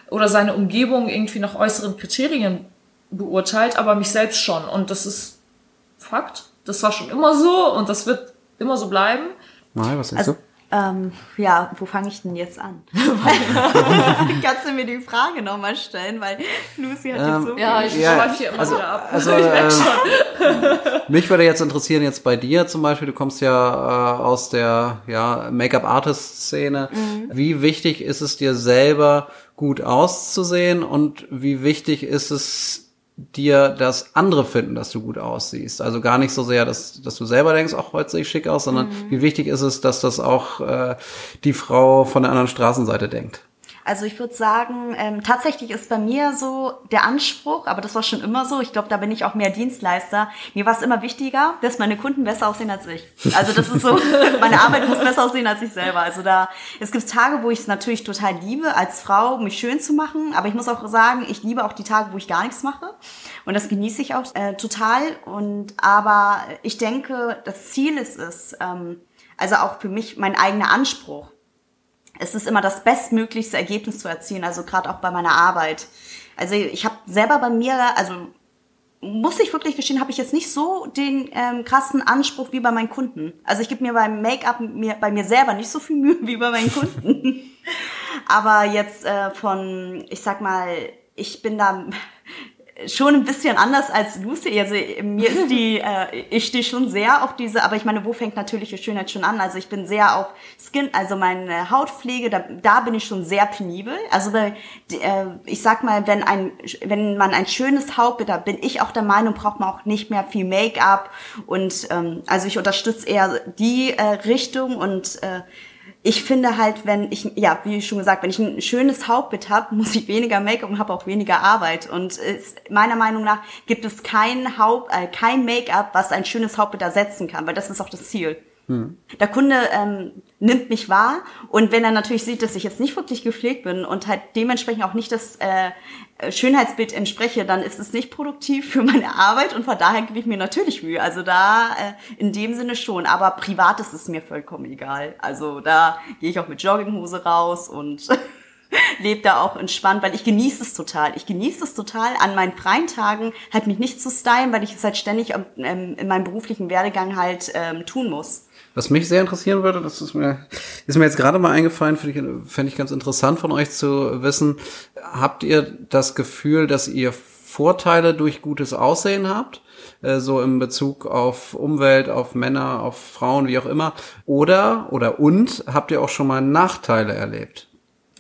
oder seine Umgebung irgendwie nach äußeren Kriterien beurteilt, aber mich selbst schon. Und das ist Fakt. Das war schon immer so und das wird immer so bleiben. Nein, was sagst also, du? Ähm, ja, wo fange ich denn jetzt an? Kannst du mir die Frage nochmal stellen, weil Lucy hat ähm, jetzt so Ja, ich ja, schreibe hier immer also, wieder ab. Also, schon. mich würde jetzt interessieren, jetzt bei dir zum Beispiel, du kommst ja äh, aus der ja, Make-up-Artist-Szene. Mhm. Wie wichtig ist es dir selber, gut auszusehen und wie wichtig ist es dir das andere finden, dass du gut aussiehst. Also gar nicht so sehr, dass, dass du selber denkst, ach, heute sehe ich schick aus, sondern mhm. wie wichtig ist es, dass das auch äh, die Frau von der anderen Straßenseite denkt. Also ich würde sagen, ähm, tatsächlich ist bei mir so der Anspruch, aber das war schon immer so, ich glaube, da bin ich auch mehr Dienstleister. Mir war es immer wichtiger, dass meine Kunden besser aussehen als ich. Also das ist so, meine Arbeit muss besser aussehen als ich selber. Also da, es gibt Tage, wo ich es natürlich total liebe, als Frau mich schön zu machen, aber ich muss auch sagen, ich liebe auch die Tage, wo ich gar nichts mache. Und das genieße ich auch äh, total. Und aber ich denke, das Ziel ist es, ähm, also auch für mich mein eigener Anspruch es ist immer das bestmöglichste Ergebnis zu erzielen, also gerade auch bei meiner Arbeit. Also ich habe selber bei mir, also muss ich wirklich gestehen, habe ich jetzt nicht so den ähm, krassen Anspruch wie bei meinen Kunden. Also ich gebe mir beim Make-up mir, bei mir selber nicht so viel Mühe wie bei meinen Kunden. Aber jetzt äh, von, ich sag mal, ich bin da schon ein bisschen anders als Lucy. Also mir ist die, äh, ich stehe schon sehr auf diese, aber ich meine, wo fängt natürliche Schönheit schon an? Also ich bin sehr auf Skin, also meine Hautpflege, da, da bin ich schon sehr penibel. Also äh, ich sag mal, wenn ein, wenn man ein schönes Hautbild hat, bin ich auch der Meinung, braucht man auch nicht mehr viel Make-up und ähm, also ich unterstütze eher die äh, Richtung und äh, ich finde halt, wenn ich, ja, wie schon gesagt, wenn ich ein schönes Hauptbild habe, muss ich weniger Make-up und habe auch weniger Arbeit. Und es, meiner Meinung nach gibt es kein Haupt, äh, kein Make-up, was ein schönes Hauptbild ersetzen kann, weil das ist auch das Ziel. Mhm. Der Kunde ähm, nimmt mich wahr und wenn er natürlich sieht, dass ich jetzt nicht wirklich gepflegt bin und halt dementsprechend auch nicht das äh, Schönheitsbild entspreche, dann ist es nicht produktiv für meine Arbeit und von daher gebe ich mir natürlich Mühe. Also da äh, in dem Sinne schon, aber privat ist es mir vollkommen egal. Also da gehe ich auch mit Jogginghose raus und lebe da auch entspannt, weil ich genieße es total. Ich genieße es total, an meinen freien Tagen halt mich nicht zu stylen, weil ich es halt ständig ähm, in meinem beruflichen Werdegang halt ähm, tun muss. Was mich sehr interessieren würde, das ist mir, ist mir jetzt gerade mal eingefallen, finde ich, fände ich ganz interessant von euch zu wissen. Habt ihr das Gefühl, dass ihr Vorteile durch gutes Aussehen habt? Äh, so im Bezug auf Umwelt, auf Männer, auf Frauen, wie auch immer. Oder, oder und, habt ihr auch schon mal Nachteile erlebt?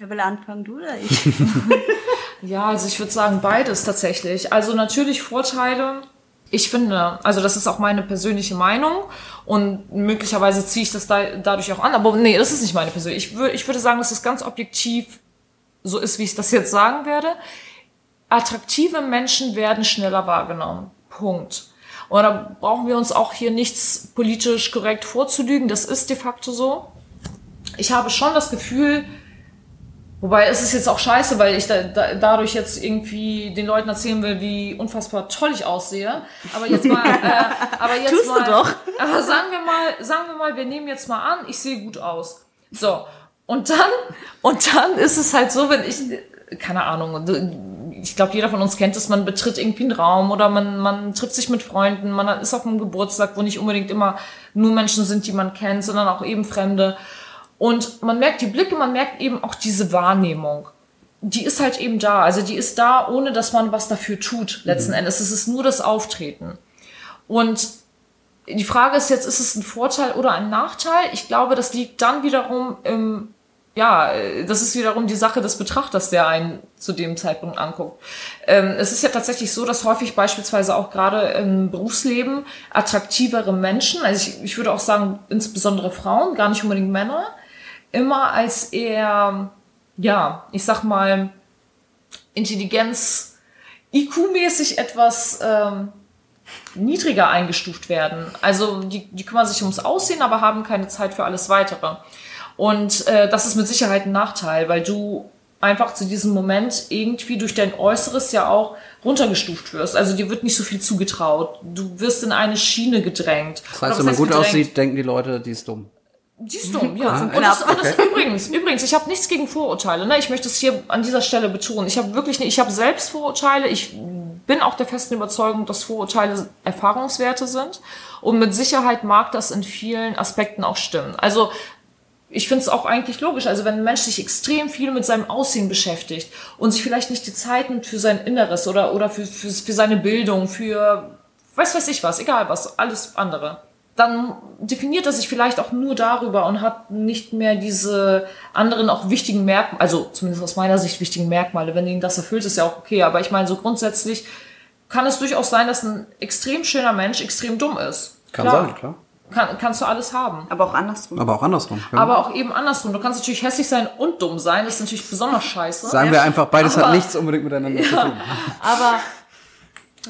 Wer will anfangen, du oder ich? ja, also ich würde sagen beides tatsächlich. Also natürlich Vorteile, ich finde, also das ist auch meine persönliche Meinung und möglicherweise ziehe ich das da, dadurch auch an, aber nee, das ist nicht meine persönliche. Ich, würde ich würde sagen, dass es ganz objektiv so ist, wie ich das jetzt sagen werde. Attraktive Menschen werden schneller wahrgenommen. Punkt. Und da brauchen wir uns auch hier nichts politisch korrekt vorzulügen. Das ist de facto so. Ich habe schon das Gefühl, Wobei es ist jetzt auch scheiße, weil ich da, da, dadurch jetzt irgendwie den Leuten erzählen will, wie unfassbar toll ich aussehe. Aber jetzt mal, äh, aber jetzt Tust mal, du doch. aber sagen wir mal, sagen wir mal, wir nehmen jetzt mal an, ich sehe gut aus. So und dann und dann ist es halt so, wenn ich keine Ahnung, ich glaube, jeder von uns kennt es, man betritt irgendwie einen Raum oder man, man trifft sich mit Freunden, man ist auf einem Geburtstag, wo nicht unbedingt immer nur Menschen sind, die man kennt, sondern auch eben Fremde. Und man merkt die Blicke, man merkt eben auch diese Wahrnehmung. Die ist halt eben da. Also die ist da, ohne dass man was dafür tut, letzten mhm. Endes. Es ist nur das Auftreten. Und die Frage ist jetzt, ist es ein Vorteil oder ein Nachteil? Ich glaube, das liegt dann wiederum im, ja, das ist wiederum die Sache des Betrachters, der einen zu dem Zeitpunkt anguckt. Ähm, es ist ja tatsächlich so, dass häufig beispielsweise auch gerade im Berufsleben attraktivere Menschen, also ich, ich würde auch sagen, insbesondere Frauen, gar nicht unbedingt Männer, immer als eher, ja, ich sag mal, Intelligenz, IQ-mäßig etwas ähm, niedriger eingestuft werden. Also die, die kümmern sich ums Aussehen, aber haben keine Zeit für alles Weitere. Und äh, das ist mit Sicherheit ein Nachteil, weil du einfach zu diesem Moment irgendwie durch dein Äußeres ja auch runtergestuft wirst. Also dir wird nicht so viel zugetraut. Du wirst in eine Schiene gedrängt. Das heißt, wenn man gut gedrängt? aussieht, denken die Leute, die ist dumm. Die ist dumm, ja. Und das, das übrigens, übrigens, ich habe nichts gegen Vorurteile. Ne? Ich möchte es hier an dieser Stelle betonen. Ich habe wirklich, nicht, ich habe selbst Vorurteile. Ich bin auch der festen Überzeugung, dass Vorurteile Erfahrungswerte sind. Und mit Sicherheit mag das in vielen Aspekten auch stimmen. Also ich finde es auch eigentlich logisch. Also wenn ein Mensch sich extrem viel mit seinem Aussehen beschäftigt und sich vielleicht nicht die Zeit nimmt für sein Inneres oder, oder für, für, für seine Bildung, für weiß weiß ich was, egal was, alles andere dann definiert er sich vielleicht auch nur darüber und hat nicht mehr diese anderen auch wichtigen Merkmale, also zumindest aus meiner Sicht wichtigen Merkmale. Wenn ihn das erfüllt, ist ja auch okay. Aber ich meine, so grundsätzlich kann es durchaus sein, dass ein extrem schöner Mensch extrem dumm ist. Kann klar. sein, klar. Kann, kannst du alles haben. Aber auch andersrum. Aber auch andersrum. Ja. Aber auch eben andersrum. Du kannst natürlich hässlich sein und dumm sein. Das ist natürlich besonders scheiße. Sagen wir einfach, beides aber, hat nichts unbedingt miteinander ja, zu tun. Aber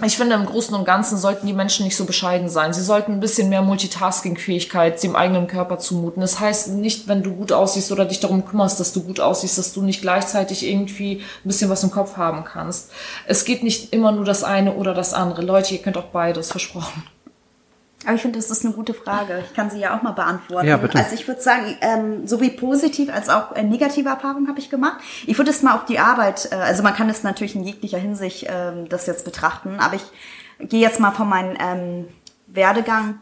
ich finde, im Großen und Ganzen sollten die Menschen nicht so bescheiden sein. Sie sollten ein bisschen mehr Multitasking-Fähigkeit dem eigenen Körper zumuten. Das heißt nicht, wenn du gut aussiehst oder dich darum kümmerst, dass du gut aussiehst, dass du nicht gleichzeitig irgendwie ein bisschen was im Kopf haben kannst. Es geht nicht immer nur das eine oder das andere. Leute, ihr könnt auch beides, versprochen. Aber ich finde, das ist eine gute Frage. Ich kann sie ja auch mal beantworten. Ja, bitte. Also ich würde sagen, ähm, sowie positiv als auch äh, negative Erfahrungen habe ich gemacht. Ich würde es mal auf die Arbeit, äh, also man kann es natürlich in jeglicher Hinsicht ähm, das jetzt betrachten, aber ich gehe jetzt mal von meinem ähm, Werdegang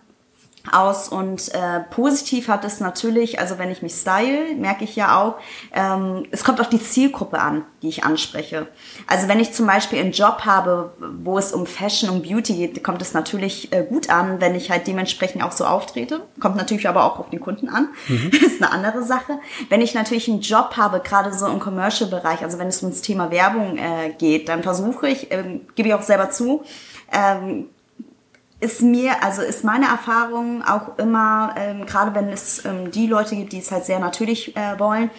aus und äh, positiv hat es natürlich, also wenn ich mich style, merke ich ja auch, ähm, es kommt auf die Zielgruppe an, die ich anspreche. Also wenn ich zum Beispiel einen Job habe, wo es um Fashion, um Beauty geht, kommt es natürlich äh, gut an, wenn ich halt dementsprechend auch so auftrete. Kommt natürlich aber auch auf den Kunden an. Mhm. Das ist eine andere Sache. Wenn ich natürlich einen Job habe, gerade so im Commercial-Bereich, also wenn es ums Thema Werbung äh, geht, dann versuche ich, ähm, gebe ich auch selber zu, ähm, ist mir, also ist meine Erfahrung auch immer, ähm, gerade wenn es ähm, die Leute gibt, die es halt sehr natürlich äh, wollen,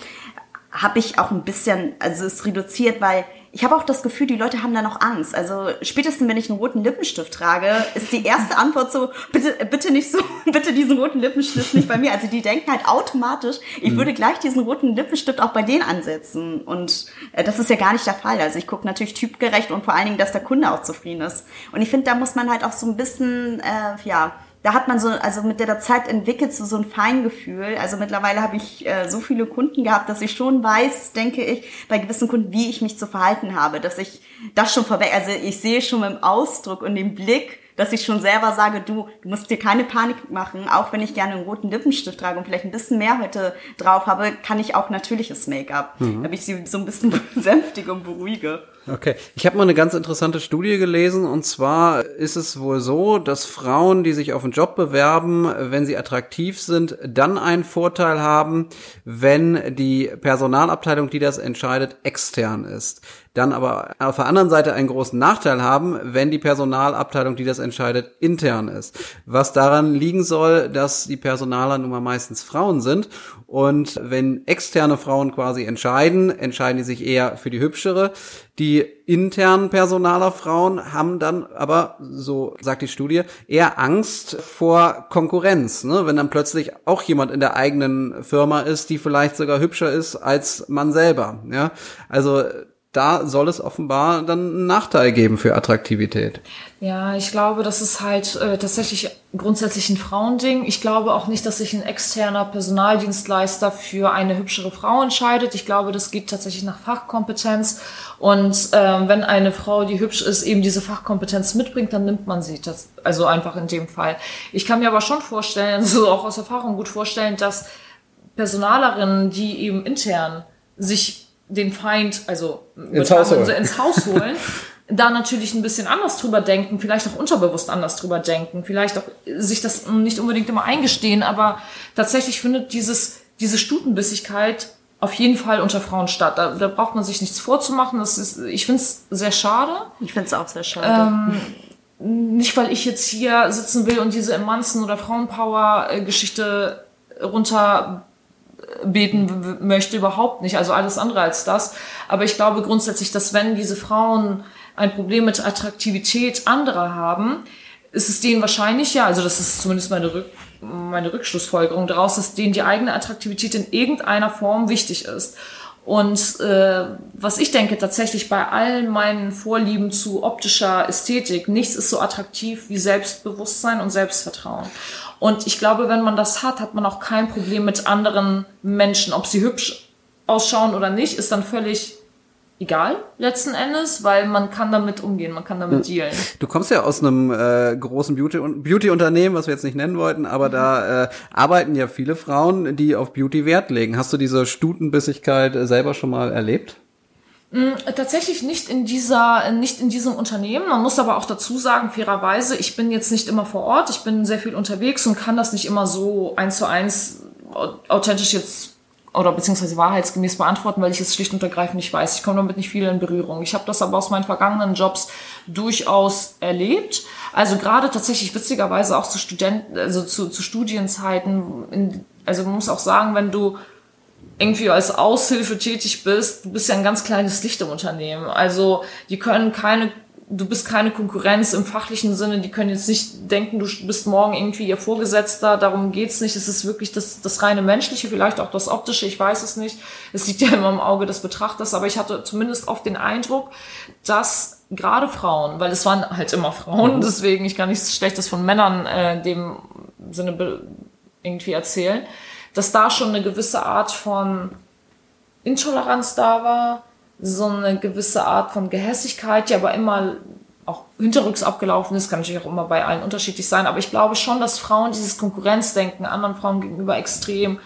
habe ich auch ein bisschen, also es reduziert, weil ich habe auch das Gefühl, die Leute haben da noch Angst. Also spätestens, wenn ich einen roten Lippenstift trage, ist die erste Antwort so, bitte, bitte nicht so, bitte diesen roten Lippenstift nicht bei mir. Also die denken halt automatisch, ich mhm. würde gleich diesen roten Lippenstift auch bei denen ansetzen. Und äh, das ist ja gar nicht der Fall. Also ich gucke natürlich typgerecht und vor allen Dingen, dass der Kunde auch zufrieden ist. Und ich finde, da muss man halt auch so ein bisschen, äh, ja, da hat man so, also mit der Zeit entwickelt so, so ein Feingefühl. Also mittlerweile habe ich äh, so viele Kunden gehabt, dass ich schon weiß, denke ich, bei gewissen Kunden, wie ich mich zu verhalten habe, dass ich das schon vorweg, also ich sehe schon im Ausdruck und dem Blick, dass ich schon selber sage, du, du musst dir keine Panik machen, auch wenn ich gerne einen roten Lippenstift trage und vielleicht ein bisschen mehr heute drauf habe, kann ich auch natürliches Make-up, mhm. damit ich sie so ein bisschen besänftige und beruhige. Okay, ich habe mal eine ganz interessante Studie gelesen und zwar ist es wohl so, dass Frauen, die sich auf einen Job bewerben, wenn sie attraktiv sind, dann einen Vorteil haben, wenn die Personalabteilung, die das entscheidet, extern ist dann aber auf der anderen Seite einen großen Nachteil haben, wenn die Personalabteilung, die das entscheidet, intern ist. Was daran liegen soll, dass die Personaler nun mal meistens Frauen sind und wenn externe Frauen quasi entscheiden, entscheiden die sich eher für die hübschere. Die internen Personaler Frauen haben dann aber, so sagt die Studie, eher Angst vor Konkurrenz. Ne? Wenn dann plötzlich auch jemand in der eigenen Firma ist, die vielleicht sogar hübscher ist als man selber. Ja, also da soll es offenbar dann einen Nachteil geben für Attraktivität. Ja, ich glaube, das ist halt äh, tatsächlich grundsätzlich ein Frauending. Ich glaube auch nicht, dass sich ein externer Personaldienstleister für eine hübschere Frau entscheidet. Ich glaube, das geht tatsächlich nach Fachkompetenz. Und ähm, wenn eine Frau, die hübsch ist, eben diese Fachkompetenz mitbringt, dann nimmt man sie. Das, also einfach in dem Fall. Ich kann mir aber schon vorstellen, so auch aus Erfahrung gut vorstellen, dass Personalerinnen, die eben intern sich den Feind, also ins Haus holen, also ins Haus holen da natürlich ein bisschen anders drüber denken, vielleicht auch unterbewusst anders drüber denken, vielleicht auch sich das nicht unbedingt immer eingestehen, aber tatsächlich findet dieses, diese Stutenbissigkeit auf jeden Fall unter Frauen statt. Da, da braucht man sich nichts vorzumachen. Das ist, ich finde es sehr schade. Ich finde es auch sehr schade. Ähm, nicht, weil ich jetzt hier sitzen will und diese Emanzen- oder Frauenpower-Geschichte runter beten möchte, überhaupt nicht. Also alles andere als das. Aber ich glaube grundsätzlich, dass wenn diese Frauen ein Problem mit Attraktivität anderer haben, ist es denen wahrscheinlich ja, also das ist zumindest meine, Rück, meine Rückschlussfolgerung daraus, dass denen die eigene Attraktivität in irgendeiner Form wichtig ist. Und äh, was ich denke tatsächlich bei all meinen Vorlieben zu optischer Ästhetik, nichts ist so attraktiv wie Selbstbewusstsein und Selbstvertrauen. Und ich glaube, wenn man das hat, hat man auch kein Problem mit anderen Menschen. Ob sie hübsch ausschauen oder nicht, ist dann völlig egal letzten Endes, weil man kann damit umgehen, man kann damit hm. dealen. Du kommst ja aus einem äh, großen Beauty-Unternehmen, was wir jetzt nicht nennen wollten, aber mhm. da äh, arbeiten ja viele Frauen, die auf Beauty Wert legen. Hast du diese Stutenbissigkeit äh, selber schon mal erlebt? Mm, tatsächlich nicht in dieser, nicht in diesem Unternehmen. Man muss aber auch dazu sagen, fairerweise, ich bin jetzt nicht immer vor Ort, ich bin sehr viel unterwegs und kann das nicht immer so eins zu eins authentisch jetzt oder beziehungsweise wahrheitsgemäß beantworten, weil ich es schlicht und ergreifend nicht weiß. Ich komme damit nicht viel in Berührung. Ich habe das aber aus meinen vergangenen Jobs durchaus erlebt. Also gerade tatsächlich witzigerweise auch zu Studenten, also zu, zu Studienzeiten. In, also man muss auch sagen, wenn du irgendwie als Aushilfe tätig bist, du bist ja ein ganz kleines Licht im Unternehmen. Also die können keine, du bist keine Konkurrenz im fachlichen Sinne, die können jetzt nicht denken, du bist morgen irgendwie ihr Vorgesetzter, darum geht's nicht. Es ist wirklich das, das reine Menschliche, vielleicht auch das Optische, ich weiß es nicht. Es liegt ja immer im Auge des Betrachters, aber ich hatte zumindest oft den Eindruck, dass gerade Frauen, weil es waren halt immer Frauen, mhm. deswegen ich kann nichts Schlechtes von Männern äh, dem Sinne irgendwie erzählen, dass da schon eine gewisse Art von Intoleranz da war, so eine gewisse Art von Gehässigkeit, die aber immer auch hinterrücks abgelaufen ist, kann natürlich auch immer bei allen unterschiedlich sein, aber ich glaube schon, dass Frauen dieses Konkurrenzdenken anderen Frauen gegenüber extrem,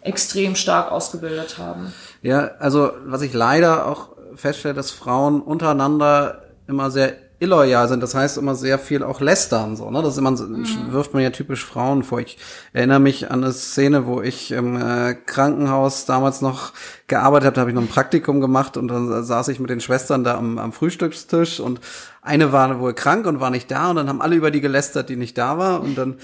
extrem stark ausgebildet haben. Ja, also was ich leider auch feststelle, dass Frauen untereinander immer sehr illoyal sind. Das heißt immer sehr viel auch lästern, so, ne? Das ist immer, mhm. wirft man ja typisch Frauen vor. Ich erinnere mich an eine Szene, wo ich im äh, Krankenhaus damals noch gearbeitet habe, da habe ich noch ein Praktikum gemacht und dann saß ich mit den Schwestern da am, am Frühstückstisch und eine war wohl krank und war nicht da und dann haben alle über die gelästert, die nicht da war und dann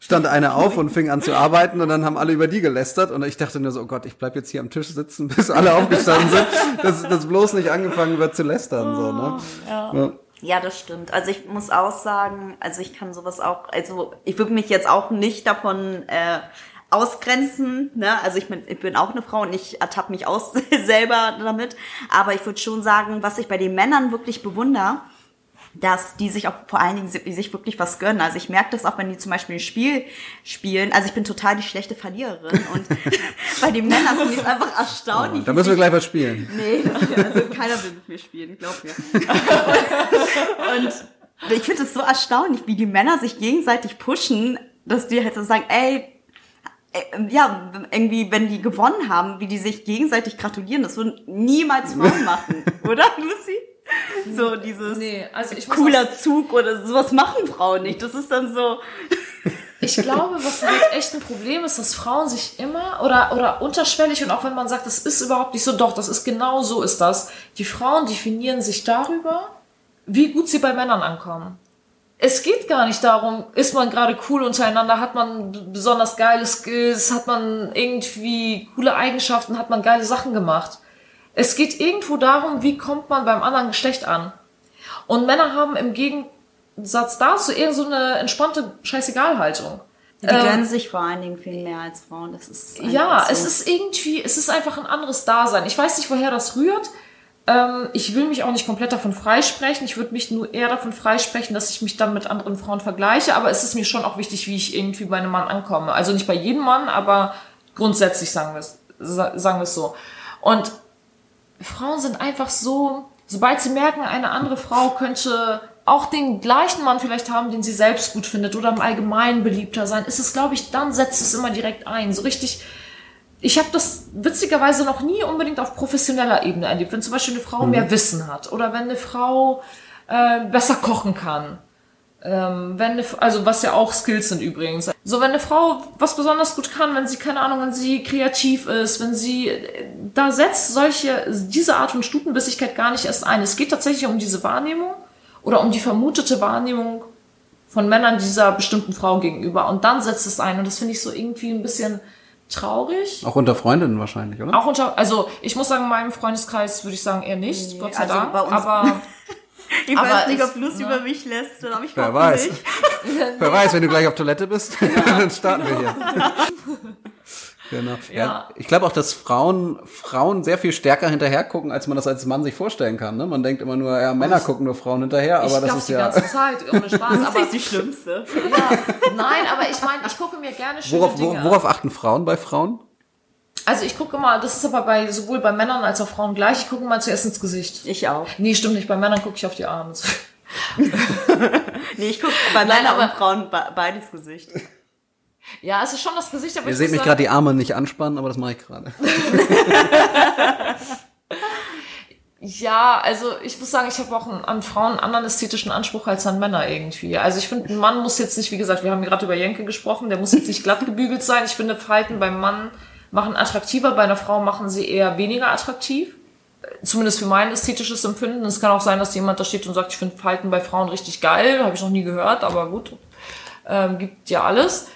stand eine auf und fing an zu arbeiten und dann haben alle über die gelästert und ich dachte nur so, oh Gott, ich bleib jetzt hier am Tisch sitzen, bis alle aufgestanden sind, dass, dass bloß nicht angefangen wird zu lästern, so, ne? Ja. ja. Ja, das stimmt. Also ich muss auch sagen, also ich kann sowas auch, also ich würde mich jetzt auch nicht davon äh, ausgrenzen. Ne? Also ich bin, ich bin auch eine Frau und ich ertappe mich aus selber damit. Aber ich würde schon sagen, was ich bei den Männern wirklich bewundere, dass die sich auch vor allen Dingen sich wirklich was gönnen. Also ich merke das auch, wenn die zum Beispiel ein Spiel spielen. Also ich bin total die schlechte Verliererin und bei den Männern bin ich einfach erstaunlich. Oh, da müssen wir gleich was spielen. Nee, also keiner will mit mir spielen, glaub mir. und ich finde es so erstaunlich, wie die Männer sich gegenseitig pushen, dass die halt so sagen, ey, äh, ja, irgendwie, wenn die gewonnen haben, wie die sich gegenseitig gratulieren, das würden niemals Frauen machen, oder, Lucy? So dieses nee, also cooler Zug oder sowas machen Frauen nicht. Das ist dann so. Ich glaube, was halt echt ein Problem ist, dass Frauen sich immer oder, oder unterschwellig und auch wenn man sagt, das ist überhaupt nicht so, doch, das ist genau so ist das. Die Frauen definieren sich darüber, wie gut sie bei Männern ankommen. Es geht gar nicht darum, ist man gerade cool untereinander, hat man besonders geile Skills, hat man irgendwie coole Eigenschaften, hat man geile Sachen gemacht es geht irgendwo darum, wie kommt man beim anderen Geschlecht an. Und Männer haben im Gegensatz dazu eher so eine entspannte Scheißegalhaltung. Die ähm, gönnen sich vor allen Dingen viel mehr als Frauen. Das ist ja, so. es ist irgendwie, es ist einfach ein anderes Dasein. Ich weiß nicht, woher das rührt. Ähm, ich will mich auch nicht komplett davon freisprechen. Ich würde mich nur eher davon freisprechen, dass ich mich dann mit anderen Frauen vergleiche. Aber es ist mir schon auch wichtig, wie ich irgendwie bei einem Mann ankomme. Also nicht bei jedem Mann, aber grundsätzlich sagen wir es, sagen wir es so. Und Frauen sind einfach so, sobald sie merken, eine andere Frau könnte auch den gleichen Mann vielleicht haben, den sie selbst gut findet oder im Allgemeinen beliebter sein, ist es, glaube ich, dann setzt es immer direkt ein. So richtig. Ich habe das witzigerweise noch nie unbedingt auf professioneller Ebene erlebt. Wenn zum Beispiel eine Frau mhm. mehr Wissen hat oder wenn eine Frau äh, besser kochen kann ähm, wenn eine, also was ja auch Skills sind übrigens. So, wenn eine Frau was besonders gut kann, wenn sie, keine Ahnung, wenn sie kreativ ist, wenn sie, da setzt solche, diese Art von Stutenbissigkeit gar nicht erst ein. Es geht tatsächlich um diese Wahrnehmung oder um die vermutete Wahrnehmung von Männern dieser bestimmten Frau gegenüber. Und dann setzt es ein. Und das finde ich so irgendwie ein bisschen traurig. Auch unter Freundinnen wahrscheinlich, oder? Auch unter, also ich muss sagen, in meinem Freundeskreis würde ich sagen eher nicht, nee, Gott sei also Dank. aber Ich aber weiß nicht, ob Lust ne? über mich lässt, oder ob ich Wer weiß. Nicht. Wer weiß, wenn du gleich auf Toilette bist, dann starten wir hier. Genau. Ja. ja ich glaube auch, dass Frauen, Frauen sehr viel stärker hinterher gucken, als man das als Mann sich vorstellen kann. Ne? Man denkt immer nur, ja, Männer gucken nur Frauen hinterher, aber ich das ist die ja. die ganze Zeit, ohne Spaß. das ist die Schlimmste. Ja, nein, aber ich meine, ich gucke mir gerne schöne worauf, Dinge. Worauf achten Frauen bei Frauen? Also ich gucke immer, das ist aber bei sowohl bei Männern als auch Frauen gleich, ich gucke mal zuerst ins Gesicht. Ich auch. Nee, stimmt nicht. Bei Männern gucke ich auf die Arme. nee, ich gucke bei Männern und Frauen beides Gesicht. Ja, es ist schon das Gesicht, aber Ihr seht mich gerade die Arme nicht anspannen, aber das mache ich gerade. ja, also ich muss sagen, ich habe auch an Frauen einen anderen ästhetischen Anspruch als an Männer irgendwie. Also ich finde, ein Mann muss jetzt nicht, wie gesagt, wir haben gerade über Jenke gesprochen, der muss jetzt nicht glatt gebügelt sein. Ich finde, Falten beim Mann machen attraktiver, bei einer Frau machen sie eher weniger attraktiv. Zumindest für mein ästhetisches Empfinden. Es kann auch sein, dass jemand da steht und sagt, ich finde Falten bei Frauen richtig geil. Habe ich noch nie gehört, aber gut. Ähm, gibt ja alles.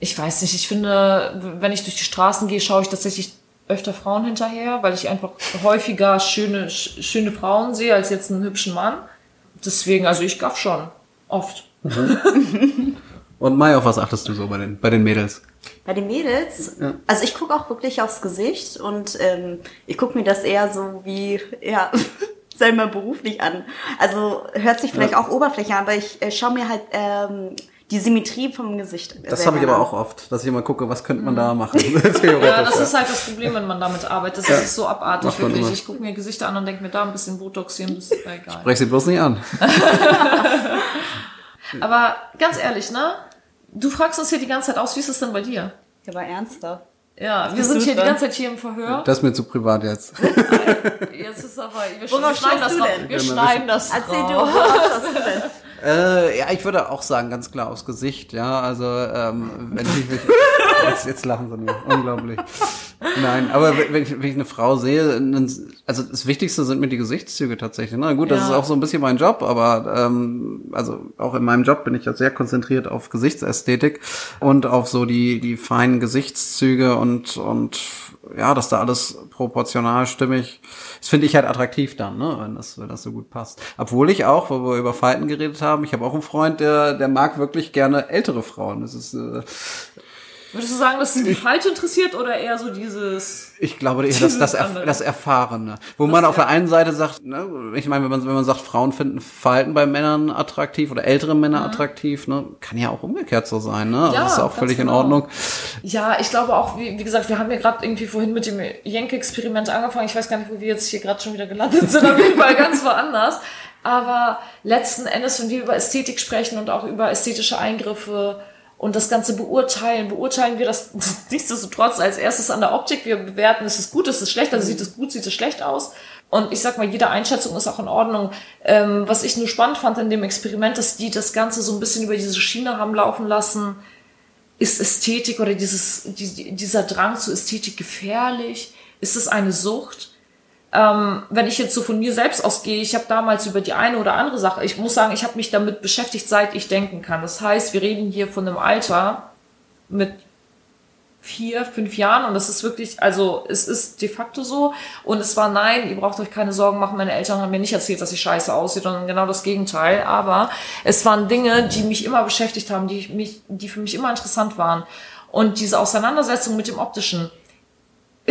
Ich weiß nicht, ich finde, wenn ich durch die Straßen gehe, schaue ich tatsächlich öfter Frauen hinterher, weil ich einfach häufiger schöne, schöne Frauen sehe als jetzt einen hübschen Mann. Deswegen, also ich gaff schon. Oft. Mhm. Und Mai, auf was achtest du so bei den, bei den Mädels? Bei den Mädels, ja. also ich gucke auch wirklich aufs Gesicht und ähm, ich gucke mir das eher so wie, ja, selber beruflich an. Also hört sich vielleicht ja. auch Oberfläche an, aber ich äh, schaue mir halt ähm, die Symmetrie vom Gesicht. Das habe ich aber auch oft, dass ich immer gucke, was könnte man da machen. ja, das ist halt das Problem, wenn man damit arbeitet. Das ja. ist so abartig, wirklich. Immer. Ich gucke mir Gesichter an und denke mir da ein bisschen Botox, hier ein bisschen, egal. Sprech sie bloß nicht an. aber ganz ehrlich, ne? Du fragst uns hier die ganze Zeit aus, wie ist es denn bei dir? Ja, aber ernsthaft. Ja, wir sind hier dran? die ganze Zeit hier im Verhör. Das ist mir zu privat jetzt. jetzt ist aber, wir Worauf schneiden das noch. Wir schneiden das Erzähl du, äh, ja, ich würde auch sagen, ganz klar aufs Gesicht, ja. Also, ähm, wenn ich mich. Jetzt, jetzt lachen sie nur. Unglaublich. Nein, aber wenn ich, wenn ich eine Frau sehe, also das Wichtigste sind mir die Gesichtszüge tatsächlich. Na gut, das ja. ist auch so ein bisschen mein Job, aber ähm, also auch in meinem Job bin ich ja sehr konzentriert auf Gesichtsästhetik und auf so die die feinen Gesichtszüge und und ja, dass da alles proportional stimmig. Das finde ich halt attraktiv dann, ne, wenn das wenn das so gut passt. Obwohl ich auch, wo wir über Falten geredet haben, ich habe auch einen Freund, der der mag wirklich gerne ältere Frauen. Das ist äh, Würdest du sagen, dass sie die falsch interessiert oder eher so dieses? Ich glaube eher das, das, Erf das Erfahrene. Wo das man auf der einen Seite sagt, ne, ich meine, wenn man, wenn man sagt, Frauen finden Verhalten bei Männern attraktiv oder ältere Männer mhm. attraktiv, ne, kann ja auch umgekehrt so sein, ne? Ja, das ist auch völlig genau. in Ordnung. Ja, ich glaube auch, wie, wie gesagt, wir haben ja gerade irgendwie vorhin mit dem Jenke-Experiment angefangen. Ich weiß gar nicht, wo wir jetzt hier gerade schon wieder gelandet sind, auf jeden Fall ganz woanders. Aber letzten Endes, wenn wir über Ästhetik sprechen und auch über ästhetische Eingriffe, und das Ganze beurteilen. Beurteilen wir das nichtsdestotrotz als erstes an der Optik. Wir bewerten, ist es gut, ist es schlecht, also sieht es gut, sieht es schlecht aus. Und ich sag mal, jede Einschätzung ist auch in Ordnung. Ähm, was ich nur spannend fand in dem Experiment, dass die das Ganze so ein bisschen über diese Schiene haben laufen lassen. Ist Ästhetik oder dieses, die, dieser Drang zu Ästhetik gefährlich? Ist es eine Sucht? Ähm, wenn ich jetzt so von mir selbst ausgehe, ich habe damals über die eine oder andere Sache, ich muss sagen, ich habe mich damit beschäftigt, seit ich denken kann. Das heißt, wir reden hier von einem Alter mit vier, fünf Jahren und das ist wirklich, also es ist de facto so. Und es war nein, ihr braucht euch keine Sorgen machen, meine Eltern haben mir nicht erzählt, dass ich scheiße aussehe, sondern genau das Gegenteil, aber es waren Dinge, die mich immer beschäftigt haben, die mich, die für mich immer interessant waren. Und diese Auseinandersetzung mit dem Optischen,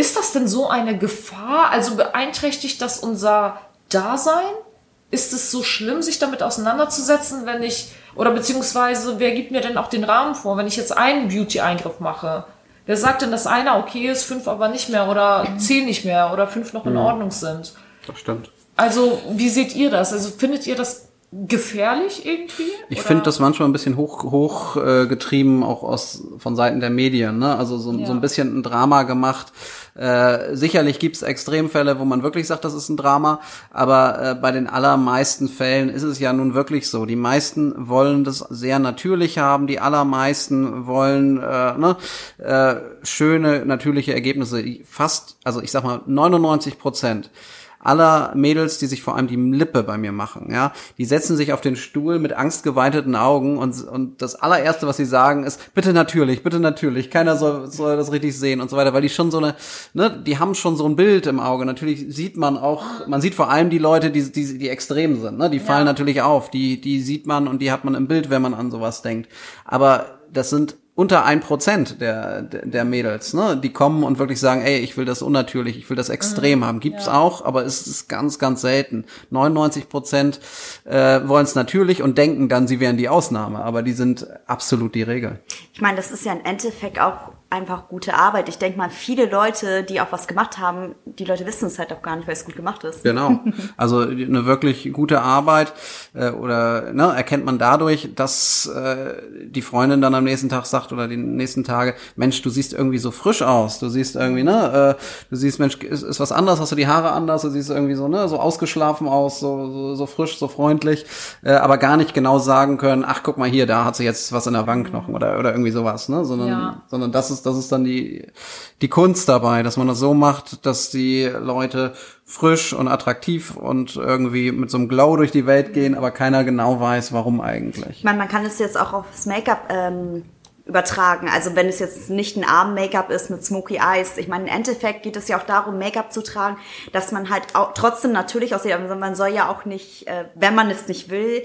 ist das denn so eine Gefahr? Also beeinträchtigt das unser Dasein? Ist es so schlimm, sich damit auseinanderzusetzen, wenn ich, oder beziehungsweise, wer gibt mir denn auch den Rahmen vor, wenn ich jetzt einen Beauty-Eingriff mache? Wer sagt denn, dass einer okay ist, fünf aber nicht mehr oder zehn nicht mehr oder fünf noch in mhm. Ordnung sind? Das stimmt. Also, wie seht ihr das? Also, findet ihr das gefährlich irgendwie? Ich finde das manchmal ein bisschen hoch, hoch äh, getrieben, auch aus von Seiten der Medien. Ne? Also so, ja. so ein bisschen ein Drama gemacht. Äh, sicherlich gibt's Extremfälle, wo man wirklich sagt, das ist ein Drama, aber äh, bei den allermeisten Fällen ist es ja nun wirklich so. Die meisten wollen das sehr natürlich haben, die allermeisten wollen äh, ne, äh, schöne, natürliche Ergebnisse. Fast, also ich sag mal 99 Prozent aller Mädels, die sich vor allem die Lippe bei mir machen, ja, die setzen sich auf den Stuhl mit angstgeweiteten Augen und, und das allererste, was sie sagen, ist, bitte natürlich, bitte natürlich, keiner soll, soll das richtig sehen und so weiter, weil die schon so eine, ne, die haben schon so ein Bild im Auge. Natürlich sieht man auch, man sieht vor allem die Leute, die, die, die extrem sind, ne, die fallen ja. natürlich auf, die, die sieht man und die hat man im Bild, wenn man an sowas denkt. Aber das sind unter ein Prozent der, der Mädels, ne, die kommen und wirklich sagen, ey, ich will das unnatürlich, ich will das extrem mhm, haben. Gibt's ja. auch, aber es ist ganz, ganz selten. 99 Prozent äh, wollen es natürlich und denken dann, sie wären die Ausnahme, aber die sind absolut die Regel. Ich meine, das ist ja im Endeffekt auch einfach gute Arbeit. Ich denke mal, viele Leute, die auch was gemacht haben, die Leute wissen es halt auch gar nicht, weil es gut gemacht ist. Genau. Also eine wirklich gute Arbeit äh, oder ne, erkennt man dadurch, dass äh, die Freundin dann am nächsten Tag sagt oder die nächsten Tage, Mensch, du siehst irgendwie so frisch aus. Du siehst irgendwie, ne, äh, du siehst, Mensch, ist, ist was anders, hast du die Haare anders, du siehst irgendwie so, ne, so ausgeschlafen aus, so, so, so frisch, so freundlich, äh, aber gar nicht genau sagen können, ach guck mal hier, da hat sie jetzt was in der Wangenknochen oder, oder irgendwie sowas, ne? Sondern, ja. sondern das ist ist, das ist dann die, die Kunst dabei, dass man das so macht, dass die Leute frisch und attraktiv und irgendwie mit so einem Glow durch die Welt gehen, aber keiner genau weiß, warum eigentlich. Ich meine, man kann es jetzt auch aufs Make-up ähm, übertragen. Also wenn es jetzt nicht ein Arm-Make-up ist mit Smoky Eyes. Ich meine, im Endeffekt geht es ja auch darum, Make-up zu tragen, dass man halt auch trotzdem natürlich aussieht. Also man soll ja auch nicht, äh, wenn man es nicht will,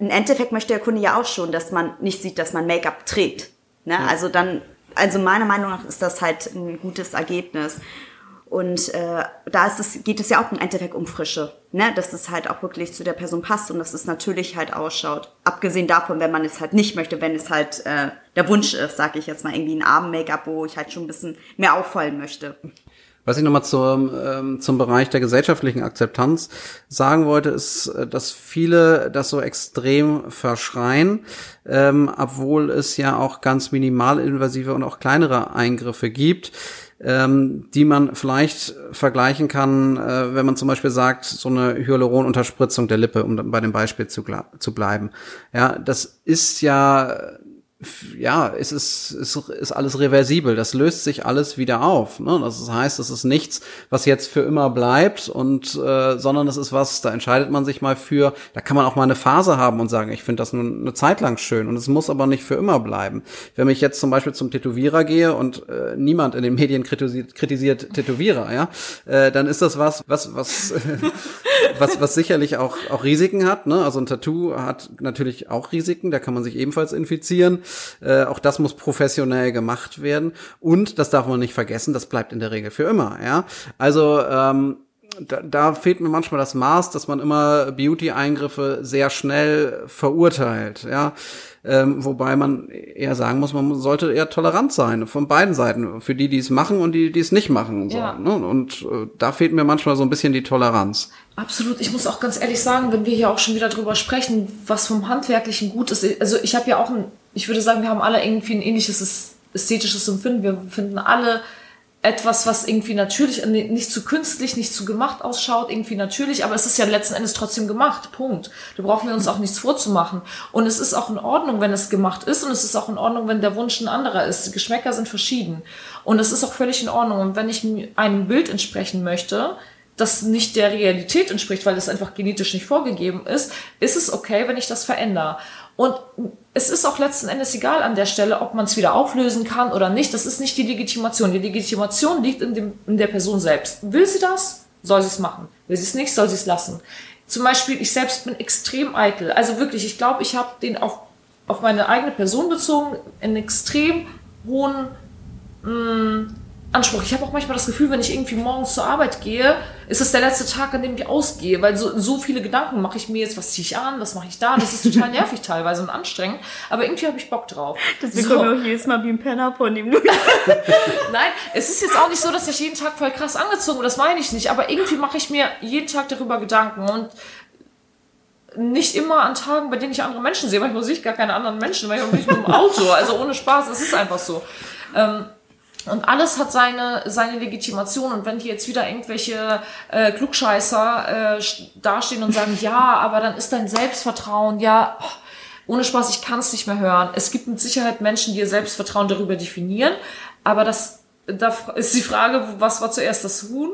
im Endeffekt möchte der Kunde ja auch schon, dass man nicht sieht, dass man Make-up trägt. Ne? Ja. Also dann also meiner Meinung nach ist das halt ein gutes Ergebnis. Und äh, da ist es, geht es ja auch im Endeffekt um Frische, ne? dass es halt auch wirklich zu der Person passt und dass es natürlich halt ausschaut. Abgesehen davon, wenn man es halt nicht möchte, wenn es halt äh, der Wunsch ist, sage ich jetzt mal, irgendwie ein Arm-Make-up, wo ich halt schon ein bisschen mehr auffallen möchte. Was ich nochmal zum, ähm, zum Bereich der gesellschaftlichen Akzeptanz sagen wollte, ist, äh, dass viele das so extrem verschreien, ähm, obwohl es ja auch ganz minimalinvasive und auch kleinere Eingriffe gibt ähm, die man vielleicht vergleichen kann, äh, wenn man zum Beispiel sagt, so eine Hyaluronunterspritzung der Lippe, um bei dem Beispiel zu, zu bleiben. Ja, das ist ja ja, es ist, es ist alles reversibel. Das löst sich alles wieder auf. Ne? Das heißt, es ist nichts, was jetzt für immer bleibt und äh, sondern es ist was, da entscheidet man sich mal für. Da kann man auch mal eine Phase haben und sagen, ich finde das nur eine Zeit lang schön und es muss aber nicht für immer bleiben. Wenn ich jetzt zum Beispiel zum Tätowierer gehe und äh, niemand in den Medien kritisiert, kritisiert Tätowierer, ja, äh, dann ist das was, was, was, was, was sicherlich auch auch Risiken hat. Ne? Also ein Tattoo hat natürlich auch Risiken. Da kann man sich ebenfalls infizieren. Äh, auch das muss professionell gemacht werden. Und das darf man nicht vergessen, das bleibt in der Regel für immer. Ja, also ähm, da, da fehlt mir manchmal das Maß, dass man immer Beauty-Eingriffe sehr schnell verurteilt, ja. Ähm, wobei man eher sagen muss, man sollte eher tolerant sein von beiden Seiten, für die, die es machen und die, die es nicht machen. So, ja. ne? Und äh, da fehlt mir manchmal so ein bisschen die Toleranz. Absolut. Ich muss auch ganz ehrlich sagen, wenn wir hier auch schon wieder drüber sprechen, was vom Handwerklichen gut ist. Also ich habe ja auch ein ich würde sagen, wir haben alle irgendwie ein ähnliches ästhetisches Empfinden. Wir finden alle etwas, was irgendwie natürlich, nicht zu künstlich, nicht zu gemacht ausschaut, irgendwie natürlich, aber es ist ja letzten Endes trotzdem gemacht. Punkt. Da brauchen wir uns auch nichts vorzumachen. Und es ist auch in Ordnung, wenn es gemacht ist und es ist auch in Ordnung, wenn der Wunsch ein anderer ist. Die Geschmäcker sind verschieden. Und es ist auch völlig in Ordnung. Und wenn ich einem Bild entsprechen möchte, das nicht der Realität entspricht, weil es einfach genetisch nicht vorgegeben ist, ist es okay, wenn ich das verändere. Und es ist auch letzten Endes egal an der Stelle, ob man es wieder auflösen kann oder nicht. Das ist nicht die Legitimation. Die Legitimation liegt in, dem, in der Person selbst. Will sie das, soll sie es machen. Will sie es nicht, soll sie es lassen. Zum Beispiel, ich selbst bin extrem eitel. Also wirklich, ich glaube, ich habe den auf, auf meine eigene Person bezogen einen extrem hohen mh, mm, Anspruch. Ich habe auch manchmal das Gefühl, wenn ich irgendwie morgens zur Arbeit gehe, ist es der letzte Tag, an dem ich ausgehe, weil so, so viele Gedanken mache ich mir jetzt, was ziehe ich an, was mache ich da. Das ist total nervig teilweise und anstrengend, aber irgendwie habe ich Bock drauf. Das so. bekomme ich auch jedes Mal wie ein Penner von ihm. Nein, es ist jetzt auch nicht so, dass ich jeden Tag voll krass angezogen bin, das meine ich nicht, aber irgendwie mache ich mir jeden Tag darüber Gedanken und nicht immer an Tagen, bei denen ich andere Menschen sehe. Manchmal sehe ich gar keine anderen Menschen, weil ich bin nicht mit dem Auto. Also ohne Spaß, es ist einfach so. Ähm, und alles hat seine, seine Legitimation. Und wenn hier jetzt wieder irgendwelche äh, Klugscheißer äh, dastehen und sagen, ja, aber dann ist dein Selbstvertrauen, ja, oh, ohne Spaß, ich kann es nicht mehr hören. Es gibt mit Sicherheit Menschen, die ihr Selbstvertrauen darüber definieren. Aber das, da ist die Frage, was war zuerst das Huhn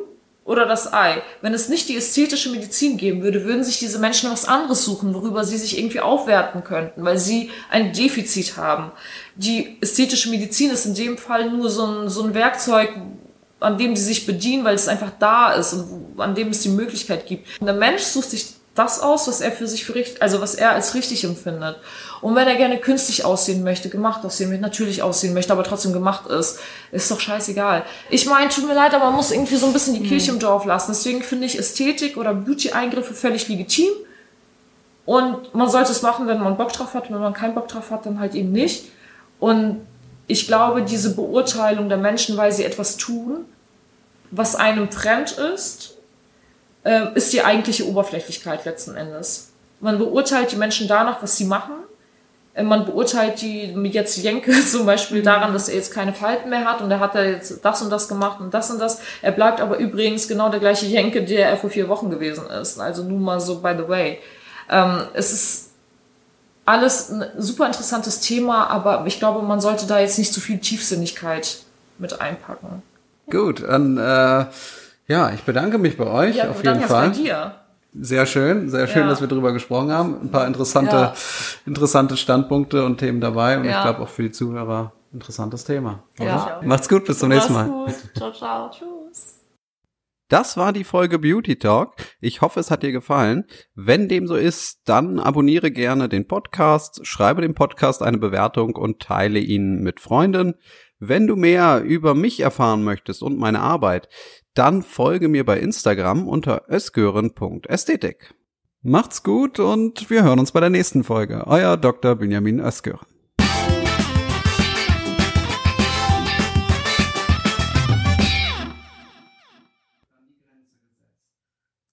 oder das Ei. Wenn es nicht die ästhetische Medizin geben würde, würden sich diese Menschen was anderes suchen, worüber sie sich irgendwie aufwerten könnten, weil sie ein Defizit haben. Die ästhetische Medizin ist in dem Fall nur so ein, so ein Werkzeug, an dem sie sich bedienen, weil es einfach da ist und an dem es die Möglichkeit gibt. Der Mensch sucht sich das aus, was er für sich für richtig, also was er als richtig empfindet. Und wenn er gerne künstlich aussehen möchte, gemacht aussehen möchte, natürlich aussehen möchte, aber trotzdem gemacht ist, ist doch scheißegal. Ich meine, tut mir leid, aber man muss irgendwie so ein bisschen die Kirche im Dorf lassen. Deswegen finde ich Ästhetik oder Beauty-Eingriffe völlig legitim. Und man sollte es machen, wenn man Bock drauf hat. Wenn man keinen Bock drauf hat, dann halt eben nicht. Und ich glaube, diese Beurteilung der Menschen, weil sie etwas tun, was einem fremd ist, äh, ist die eigentliche Oberflächlichkeit letzten Endes. Man beurteilt die Menschen danach, was sie machen. Äh, man beurteilt die, jetzt Jenke zum Beispiel daran, dass er jetzt keine Falten mehr hat und er hat da jetzt das und das gemacht und das und das. Er bleibt aber übrigens genau der gleiche Jenke, der er vor vier Wochen gewesen ist. Also nur mal so by the way. Ähm, es ist alles ein super interessantes Thema, aber ich glaube, man sollte da jetzt nicht zu viel Tiefsinnigkeit mit einpacken. Gut, dann äh ja, ich bedanke mich bei euch ja, auf jeden Fall. Bei dir. Sehr schön, sehr schön, ja. dass wir darüber gesprochen haben. Ein paar interessante, ja. interessante Standpunkte und Themen dabei und ich glaube auch für die Zuhörer interessantes Thema. Ja. Macht's gut, bis zum nächsten Mal. Gut. Ciao, ciao, tschüss. Das war die Folge Beauty Talk. Ich hoffe, es hat dir gefallen. Wenn dem so ist, dann abonniere gerne den Podcast, schreibe dem Podcast eine Bewertung und teile ihn mit Freunden. Wenn du mehr über mich erfahren möchtest und meine Arbeit, dann folge mir bei Instagram unter ösgören.ästhetik. Macht's gut und wir hören uns bei der nächsten Folge. Euer Dr. Benjamin Ösgören.